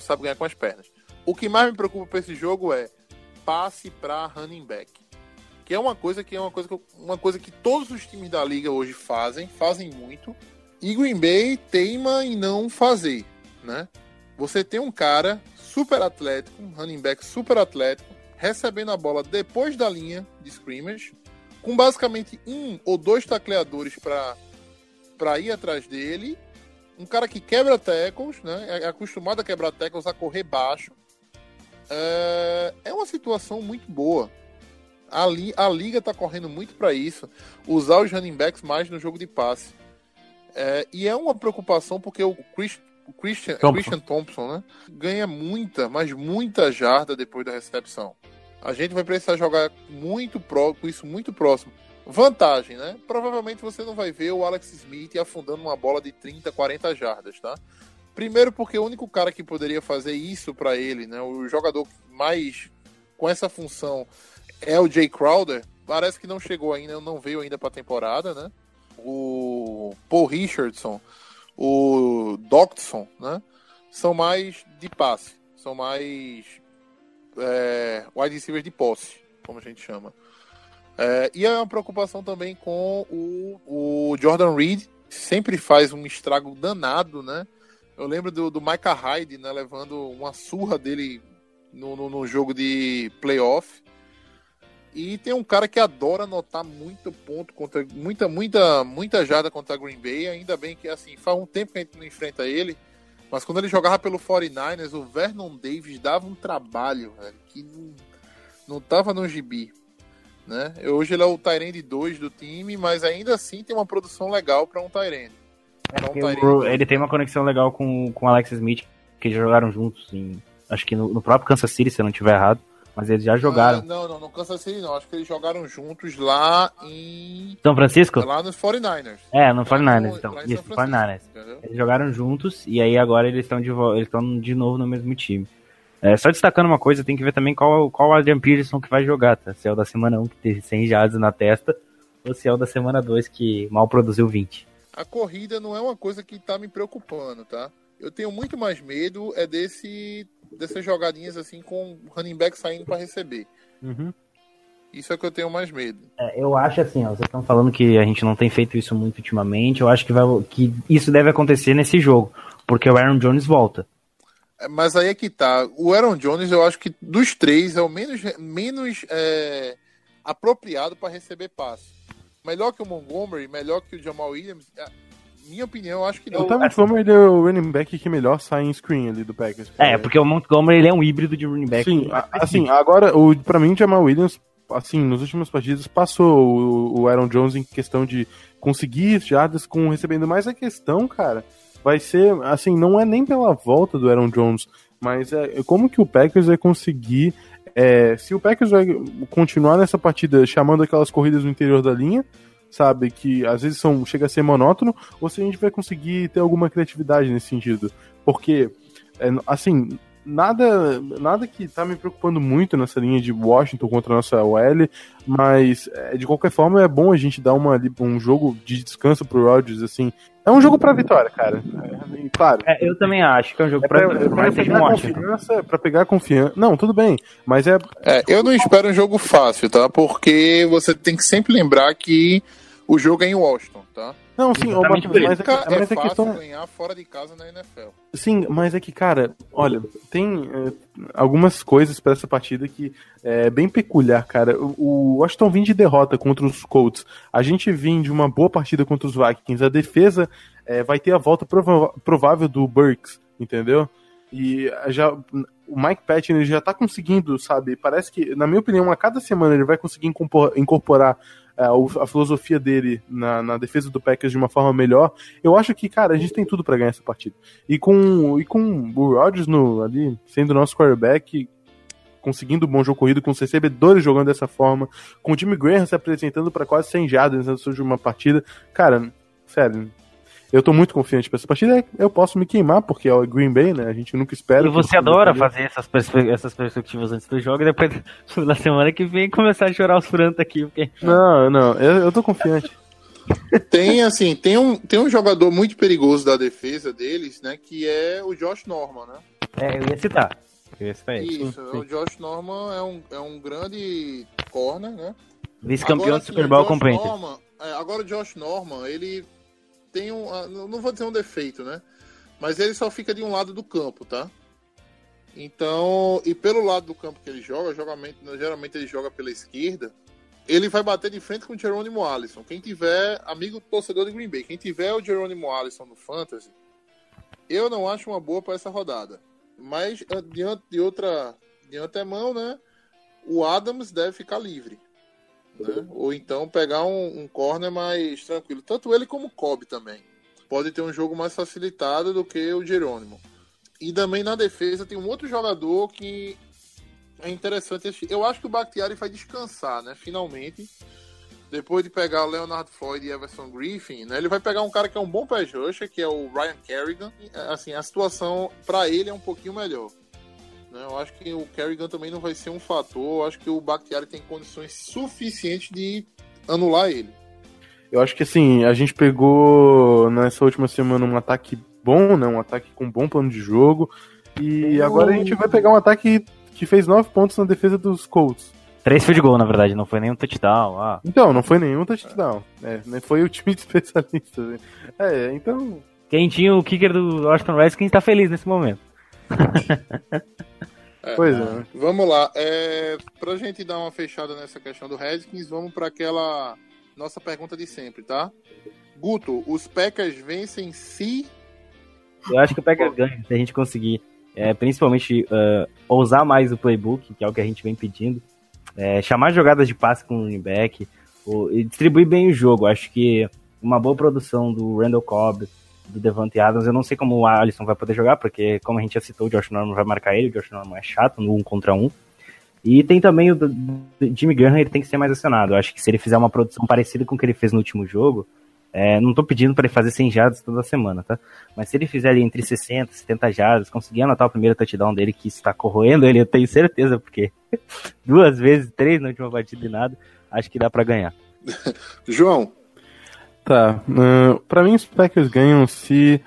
sabe ganhar com as pernas. O que mais me preocupa para esse jogo é passe para running back, que é uma coisa que é uma coisa que, uma coisa que todos os times da liga hoje fazem, fazem muito, e Green Bay teima em não fazer, né? Você tem um cara super atlético, um running back super atlético, recebendo a bola depois da linha de scrimmage, com basicamente um ou dois tacleadores para ir atrás dele um cara que quebra tackles, né? É acostumado a quebrar tackles, a correr baixo. É, é uma situação muito boa. A, li, a liga tá correndo muito para isso, usar os running backs mais no jogo de passe. É, e é uma preocupação porque o, Chris, o Christian, Thompson. Christian Thompson né, ganha muita, mas muita jarda depois da recepção. A gente vai precisar jogar muito pró, com isso muito próximo. Vantagem, né? Provavelmente você não vai ver o Alex Smith afundando uma bola de 30, 40 jardas, tá? Primeiro porque o único cara que poderia fazer isso para ele, né, o jogador mais com essa função é o Jay Crowder. Parece que não chegou ainda, não veio ainda para a temporada, né? O Paul Richardson, o Doctson, né? São mais de passe, são mais é, wide receivers de posse, como a gente chama. É, e é uma preocupação também com o, o Jordan Reed, sempre faz um estrago danado, né? Eu lembro do, do Micah Hyde, né, levando uma surra dele no, no, no jogo de playoff. E tem um cara que adora anotar muito ponto contra muita muita muita jada contra a Green Bay, ainda bem que assim, faz um tempo que a gente não enfrenta ele, mas quando ele jogava pelo 49ers, o Vernon Davis dava um trabalho, velho, que não, não tava no gibi, né? Hoje ele é o Tyrande 2 do time, mas ainda assim tem uma produção legal para um Tyrande. Pra um Tyrande ele tem uma conexão legal com, o Alex Smith, que jogaram juntos em. Acho que no, no próprio Kansas City, se eu não estiver errado. Mas eles já Ah, jogaram. não, não, não Kansas City não. Acho que eles jogaram juntos lá em. São Francisco? Lá nos 49ers. É, no Lá 49ers, no- então. lá Isso, Francisco, 49ers. entendeu? Eles jogaram juntos e aí agora eles estão de, vo- eles de novo no mesmo time. É, só destacando uma coisa, tem que ver também qual, qual o Adrian Peterson que vai jogar, tá? Se é o da semana 1 que teve 100 jardas na testa ou se é o da semana 2 que mal produziu 20. A corrida não é uma coisa que tá me preocupando, tá? Eu tenho muito mais medo é desse dessas jogadinhas assim com o running back saindo para receber. Uhum. Isso é que eu tenho mais medo. É, eu acho assim, ó, vocês estão falando que a gente não tem feito isso muito ultimamente, eu acho que, vai, que isso deve acontecer nesse jogo, porque o Aaron Jones volta. É, Mas aí é que tá. O Aaron Jones, eu acho que dos três é o menos, menos é, apropriado para receber passe. Melhor que o Montgomery, melhor que o Jamal Williams. É, Minha opinião, eu acho que O não. Ty Montgomery ele é o running back que melhor sai em screen ali do Packers. É, porque o Montgomery ele é um híbrido de running back. Sim, a- assim, agora, o, pra mim, o Jamal Williams, assim, nos últimos partidas, passou o, o Aaron Jones em questão de conseguir jardas com recebendo mais a questão, cara, vai ser, assim, não é nem pela volta do Aaron Jones, mas é como que o Packers vai conseguir, é, se o Packers vai continuar nessa partida chamando aquelas corridas no interior da linha, sabe, que às vezes são, chega a ser monótono, ou se a gente vai conseguir ter alguma criatividade nesse sentido, porque, é, assim, nada, nada que tá me preocupando muito nessa linha de Washington contra a nossa OL, mas é, de qualquer forma é bom a gente dar uma, um jogo de descanso pro Rodgers, assim. É um jogo pra vitória, cara. É, claro. É, eu também acho que é um jogo É pra, pra, é pra mas seja pegar confiança, pra pegar confiança. Não, tudo bem, mas é. É, eu não espero um jogo fácil, tá? Porque você tem que sempre lembrar que o jogo é em Washington, tá? Não, sim, ô, Marcos, por mas, é, é mas é fácil questão. ganhar fora de casa na NFL. Sim, mas é que, cara, olha, tem é, algumas coisas pra essa partida que é bem peculiar, cara. O, o Washington vem de derrota contra os Colts. A gente vem de uma boa partida contra os Vikings. A defesa é, vai ter a volta prova- provável do Burks, entendeu? E já o Mike Patton ele já tá conseguindo, sabe? Parece que, na minha opinião, a cada semana ele vai conseguir incorpor- incorporar é, o- a filosofia dele na, na defesa do Packers de uma forma melhor. Eu acho que, cara, a gente tem tudo pra ganhar essa partida. E com, e com o Rodgers no, ali, sendo nosso quarterback, conseguindo um bom jogo corrido, com os recebedores jogando dessa forma, com o Jimmy Graham se apresentando para quase 100 jardas na sua última partida. Cara, sério, eu tô muito confiante pra essa partida. Eu posso me queimar, porque é o Green Bay, né? A gente nunca espera. E você adora fazer essas, perspe- essas perspectivas antes do jogo e depois na semana que vem começar a chorar os prantos aqui, porque Não, não, eu, eu tô confiante. Tem, assim, tem um, tem um jogador muito perigoso da defesa deles, né? Que é o Josh Norman, né? é, eu ia citar. Eu ia citar ele. Isso, o Josh Norman é um, é um grande corner, né? Vice-campeão do assim, Super Bowl Josh com o Panthers. Norman, é, agora o Josh Norman, ele tem um. ah, Não vou dizer um defeito, né? Mas ele só fica de um lado do campo, tá? Então, e pelo lado do campo que ele joga, geralmente, geralmente ele joga pela esquerda, ele vai bater de frente com o Jerônimo Allison. Quem tiver, amigo torcedor de Green Bay, quem tiver o Jerônimo Allison no Fantasy, eu não acho uma boa para essa rodada. Mas ah, diante de outra, de antemão, né? O Adams deve ficar livre. Né? Ou então pegar um, um corner mais tranquilo. Tanto ele como o Cobb também. Pode ter um jogo mais facilitado do que o Jerônimo. E também na defesa tem um outro jogador que é interessante. Eu acho que o Bakhtiari vai descansar, né? Finalmente. Depois de pegar Leonard Floyd e Everson Griffin, né? Ele vai pegar um cara que é um bom pé que é o Ryan Kerrigan. Assim, a situação para ele é um pouquinho melhor. Né? Eu acho que o Kerrigan também não vai ser um fator. Eu acho que o Bakhtiari tem condições suficientes de anular ele. Eu acho que assim, a gente pegou nessa última semana um ataque bom, né? Um ataque com um bom plano de jogo. E agora a gente vai pegar um ataque que fez nove pontos na defesa dos Colts. Três field goal, na verdade, não foi nenhum touchdown. Ah, Então, não foi nenhum touchdown. É, né? Foi o time de especialistas. né? É, então. quem tinha o kicker do Washington Redskins tá feliz nesse momento. Pois é. né? Vamos lá. É, pra gente dar uma fechada nessa questão do Redskins, vamos para aquela nossa pergunta de sempre, tá? Guto, os Packers vencem se Eu acho que o Packers ganha se a gente conseguir, é, principalmente, uh, ousar mais o playbook, que é o que a gente vem pedindo, é, chamar jogadas de passe com o running back, o- e distribuir bem o jogo. Acho que uma boa produção do Randall Cobb, do Devante Adams, eu não sei como o Alisson vai poder jogar, porque, como a gente já citou, o Josh Norman vai marcar ele, o Josh Norman é chato no um contra um. E tem também o Jimmy Graham, ele tem que ser mais acionado. Eu acho que se ele fizer uma produção parecida com o que ele fez no último jogo, é, não tô pedindo para ele fazer 100 jardas toda semana, tá? Mas se ele fizer ali entre 60 e 70 jardas, conseguir anotar o primeiro touchdown dele, que está corroendo ele, eu tenho certeza, porque duas vezes, três na última partida e nada, acho que dá para ganhar. João, Tá. Uh, pra mim, os Packers ganham se.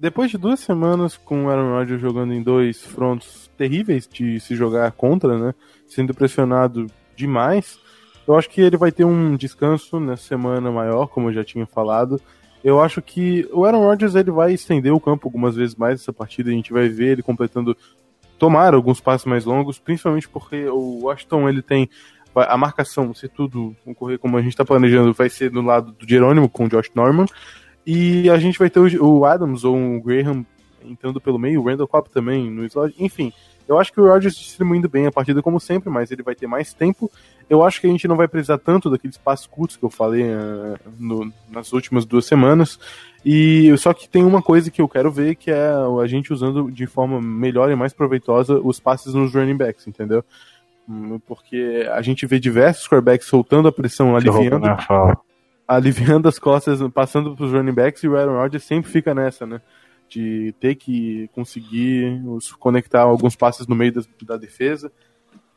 Depois de duas semanas com o Aaron Rodgers jogando em dois frontos terríveis de se jogar contra, né? Sendo pressionado demais, eu acho que ele vai ter um descanso nessa semana maior, como eu já tinha falado. Eu acho que o Aaron Rodgers ele vai estender o campo algumas vezes mais essa partida. A gente vai ver ele completando, tomar alguns passos mais longos, principalmente porque o Washington ele tem a marcação, se tudo ocorrer como a gente está planejando, vai ser do lado do Jerônimo com o Josh Norman. E a gente vai ter o, Adams ou o Graham entrando pelo meio, o Randall Cobb também no slot. Enfim, eu acho que o Rodgers distribuindo bem a partida como sempre, mas ele vai ter mais tempo. Eu acho que a gente não vai precisar tanto daqueles passos curtos que eu falei eh, no- nas últimas duas semanas. E só que tem uma coisa que eu quero ver que é a gente usando de forma melhor e mais proveitosa os passes nos running backs, entendeu? Hum, Porque a gente vê diversos quarterbacks soltando a pressão, aliviando, aliviando as costas, passando pros running backs e o Aaron Rodgers sempre fica nessa, né? De ter que conseguir os, conectar alguns passes no meio das- da defesa.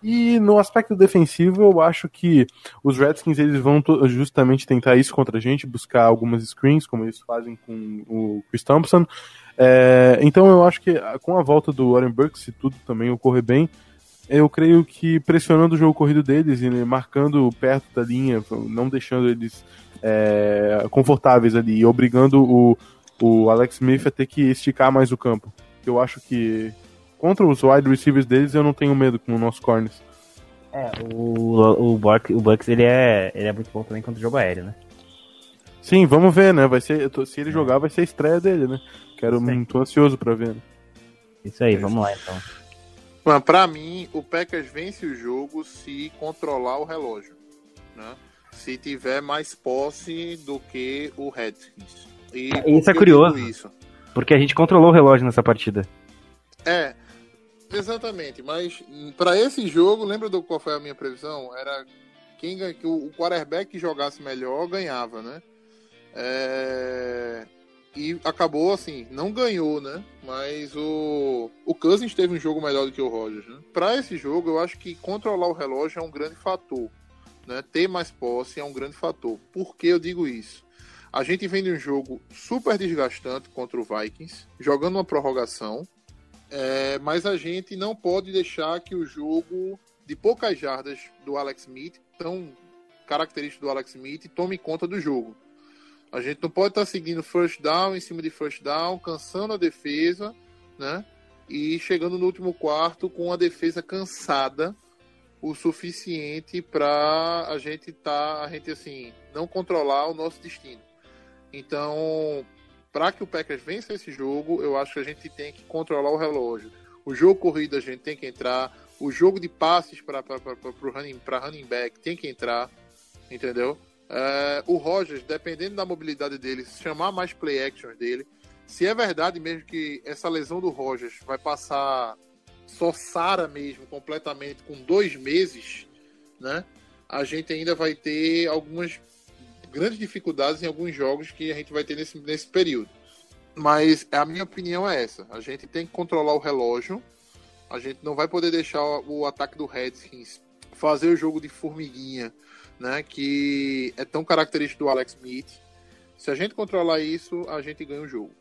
E no aspecto defensivo, eu acho que os Redskins eles vão justamente tentar isso contra a gente, buscar algumas screens, como eles fazem com o Chris Thompson. É, então eu acho que ah, com a volta do Warren Burks, se tudo também ocorrer bem, eu creio que pressionando o jogo corrido deles e né, marcando perto da linha, não deixando eles é, confortáveis ali e obrigando o, o Alex Smith a ter que esticar mais o campo. Eu acho que contra os wide receivers deles eu não tenho medo com o nosso corners. É, o, o, Buck, o Bucks ele é, ele é muito bom também contra o jogo aéreo, né? Sim, vamos ver, né? Vai ser, tô- se ele jogar, vai ser a estreia dele, né? Quero Sim. muito ansioso pra ver. né? Isso aí, vamos lá então. Mas pra mim, o Packers vence o jogo se controlar o relógio, né? Se tiver mais posse do que o Redskins. E Isso é curioso. Isso? Porque a gente controlou o relógio nessa partida. É, exatamente. Mas pra esse jogo, lembra do qual foi a minha previsão? Era quem o o quarterback que jogasse melhor ganhava, né? É, E acabou assim, não ganhou, né? Mas o, o Cousins teve um jogo melhor do que o Rodgers. Né? Para esse jogo, eu acho que controlar o relógio é um grande fator. Né? Ter mais posse é um grande fator. Por que eu digo isso? A gente vem de um jogo super desgastante contra o Vikings, jogando uma prorrogação, é, mas a gente não pode deixar que o jogo de poucas jardas do Alex Smith, tão característico do Alex Smith, tome conta do jogo. A gente não pode estar seguindo first down em cima de first down, cansando a defesa, né? E chegando no último quarto com a defesa cansada o suficiente para a gente tá, a gente assim, não controlar o nosso destino. Então, para que o Packers vença esse jogo, eu acho que a gente tem que controlar o relógio. O jogo corrido a gente tem que entrar, o jogo de passes para running, running back tem que entrar. entendeu? É, o Rogers, dependendo da mobilidade dele, chamar mais play actions dele. Se é verdade mesmo que essa lesão do Rogers vai passar só Sara mesmo completamente com dois meses, né? A gente ainda vai ter algumas grandes dificuldades em alguns jogos que a gente vai ter nesse, nesse período. Mas a minha opinião é essa: a gente tem que controlar o relógio, a gente não vai poder deixar o ataque do Redskins fazer o jogo de formiguinha, né? Que é tão característico do Alex Smith. Se a gente controlar isso, a gente ganha o jogo.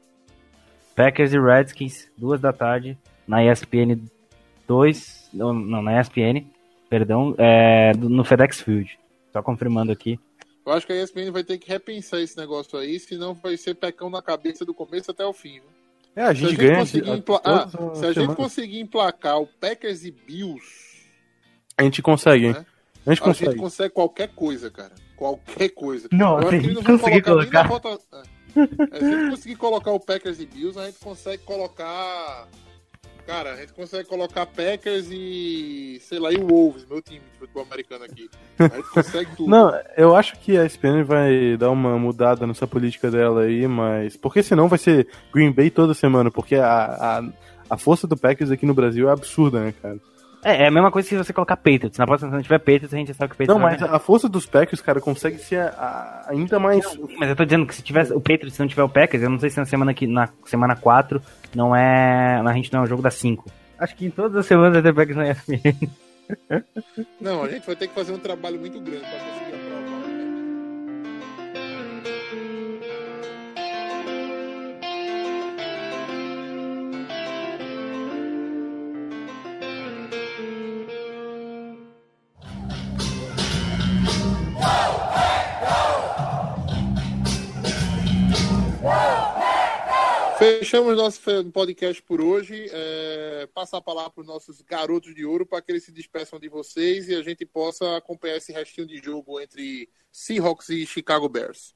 Packers e Redskins, duas da tarde, na ESPN 2, não, não na ESPN, perdão, é, no FedEx Field. Só confirmando aqui. Eu acho que a ESPN vai ter que repensar esse negócio aí, senão vai ser pecão na cabeça do começo até o fim. Viu? É, a Se gente a gente, ganha. conseguir, a- empla- ah, se a gente conseguir emplacar o Packers e Bills, A gente consegue, hein? A gente a gente consegue. consegue qualquer coisa, cara. Qualquer coisa. Não, Eu acho tem que eles não que vão conseguir colocar nem na colocar. rota- é. Se a gente conseguir colocar o Packers e Bills, a gente consegue colocar. Cara, a gente consegue colocar Packers e. sei lá, e o Wolves, meu time de futebol americano aqui. A gente consegue tudo. Não, eu acho que a ESPN vai dar uma mudada nessa política dela aí, mas. Porque senão vai ser Green Bay toda semana, porque a, a, a força do Packers aqui no Brasil é absurda, né, cara? É, é a mesma coisa que você colocar Patriots. Na próxima, se não tiver Patriots, a gente já sabe que o Patriots Não, mas a força dos Packers, cara, consegue ser a- a- ainda mais. Mas eu tô dizendo que se tiver o Patriots, se não tiver o Packers, eu não sei se na semana, que, na semana 4 não é. A gente não é o jogo das 5. Acho que em todas as semanas vai ter Packers na ESPN. Não, a gente vai ter que fazer um trabalho muito grande pra conseguir Fechamos nosso podcast por hoje. É, passar a palavra para os nossos garotos de ouro para que eles se despeçam de vocês e a gente possa acompanhar esse restinho de jogo entre Seahawks e Chicago Bears.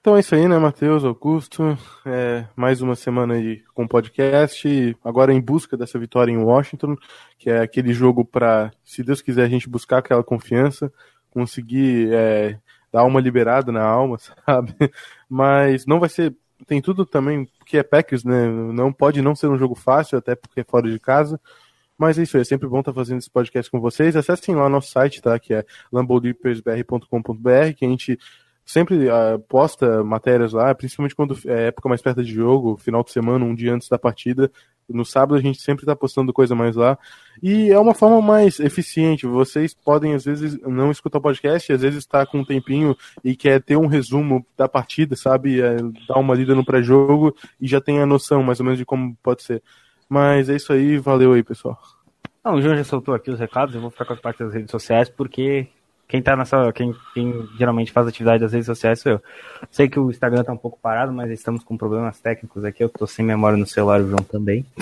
Então é isso aí, né, Matheus, Augusto? É, mais uma semana aí com podcast. Agora em busca dessa vitória em Washington, que é aquele jogo para, se Deus quiser, a gente buscar aquela confiança, conseguir é, dar uma liberada na alma, sabe? Mas não vai ser. Tem tudo também, que é Packers, né? Não pode não ser um jogo fácil, até porque é fora de casa. Mas é isso aí, é sempre bom estar fazendo esse podcast com vocês. Acessem lá nosso site, tá? Que é lambolippersbr.com.br, que a gente sempre ah, posta matérias lá, principalmente quando é época mais perto de jogo, final de semana, um dia antes da partida. No sábado a gente sempre está postando coisa mais lá. E é uma forma mais eficiente. Vocês podem, às vezes, não escutar o podcast, às vezes está com um tempinho e quer ter um resumo da partida, sabe? É, dar uma lida no pré-jogo e já tem a noção mais ou menos de como pode ser. Mas é isso aí, valeu aí, pessoal. Não, o João já soltou aqui os recados, eu vou ficar com as partes das redes sociais, porque quem tá nessa. Quem, quem geralmente faz atividade das redes sociais sou eu. Sei que o Instagram tá um pouco parado, mas estamos com problemas técnicos aqui. Eu tô sem memória no celular, o João também.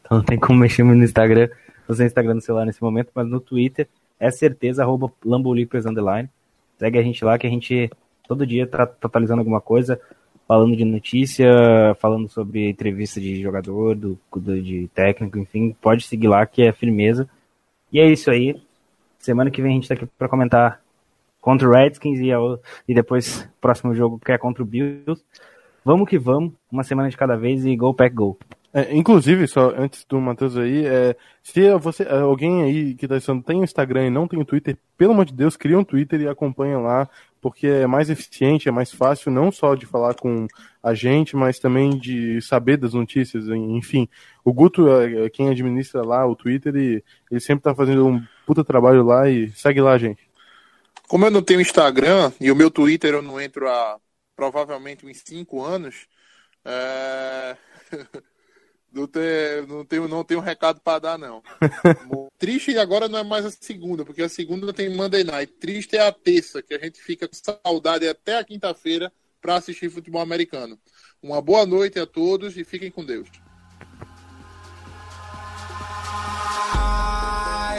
então não tem como mexer no Instagram. Tô sem Instagram no celular nesse momento, mas no Twitter é certeza, arroba underline. Segue a gente lá que a gente todo dia tá, atualizando alguma coisa, falando de notícia, falando sobre entrevista de jogador, do, do- de técnico, enfim, pode seguir lá que é firmeza. E é isso aí. Semana que vem a gente tá aqui pra comentar contra o Redskins e, ao- e depois próximo jogo que é contra o Bills. Vamos que vamos, uma semana de cada vez e go pack go. É, inclusive, só antes do Matheus aí, é, se você, é, alguém aí que tá assistindo tem o Instagram e não tem o Twitter, pelo amor de Deus, cria um Twitter e acompanha lá, porque é mais eficiente, é mais fácil, não só de falar com a gente, mas também de saber das notícias, enfim. O Guto é é quem administra lá o Twitter e ele sempre tá fazendo um puta trabalho lá e segue lá, gente. Como eu não tenho Instagram e o meu Twitter eu não entro há provavelmente uns 5 anos, é... não, tem, não, tenho, não tenho recado para dar, não. Triste agora não é mais a segunda, porque a segunda tem Monday Night. Triste é a terça, que a gente fica com saudade até a quinta-feira para assistir futebol americano. Uma boa noite a todos e fiquem com Deus.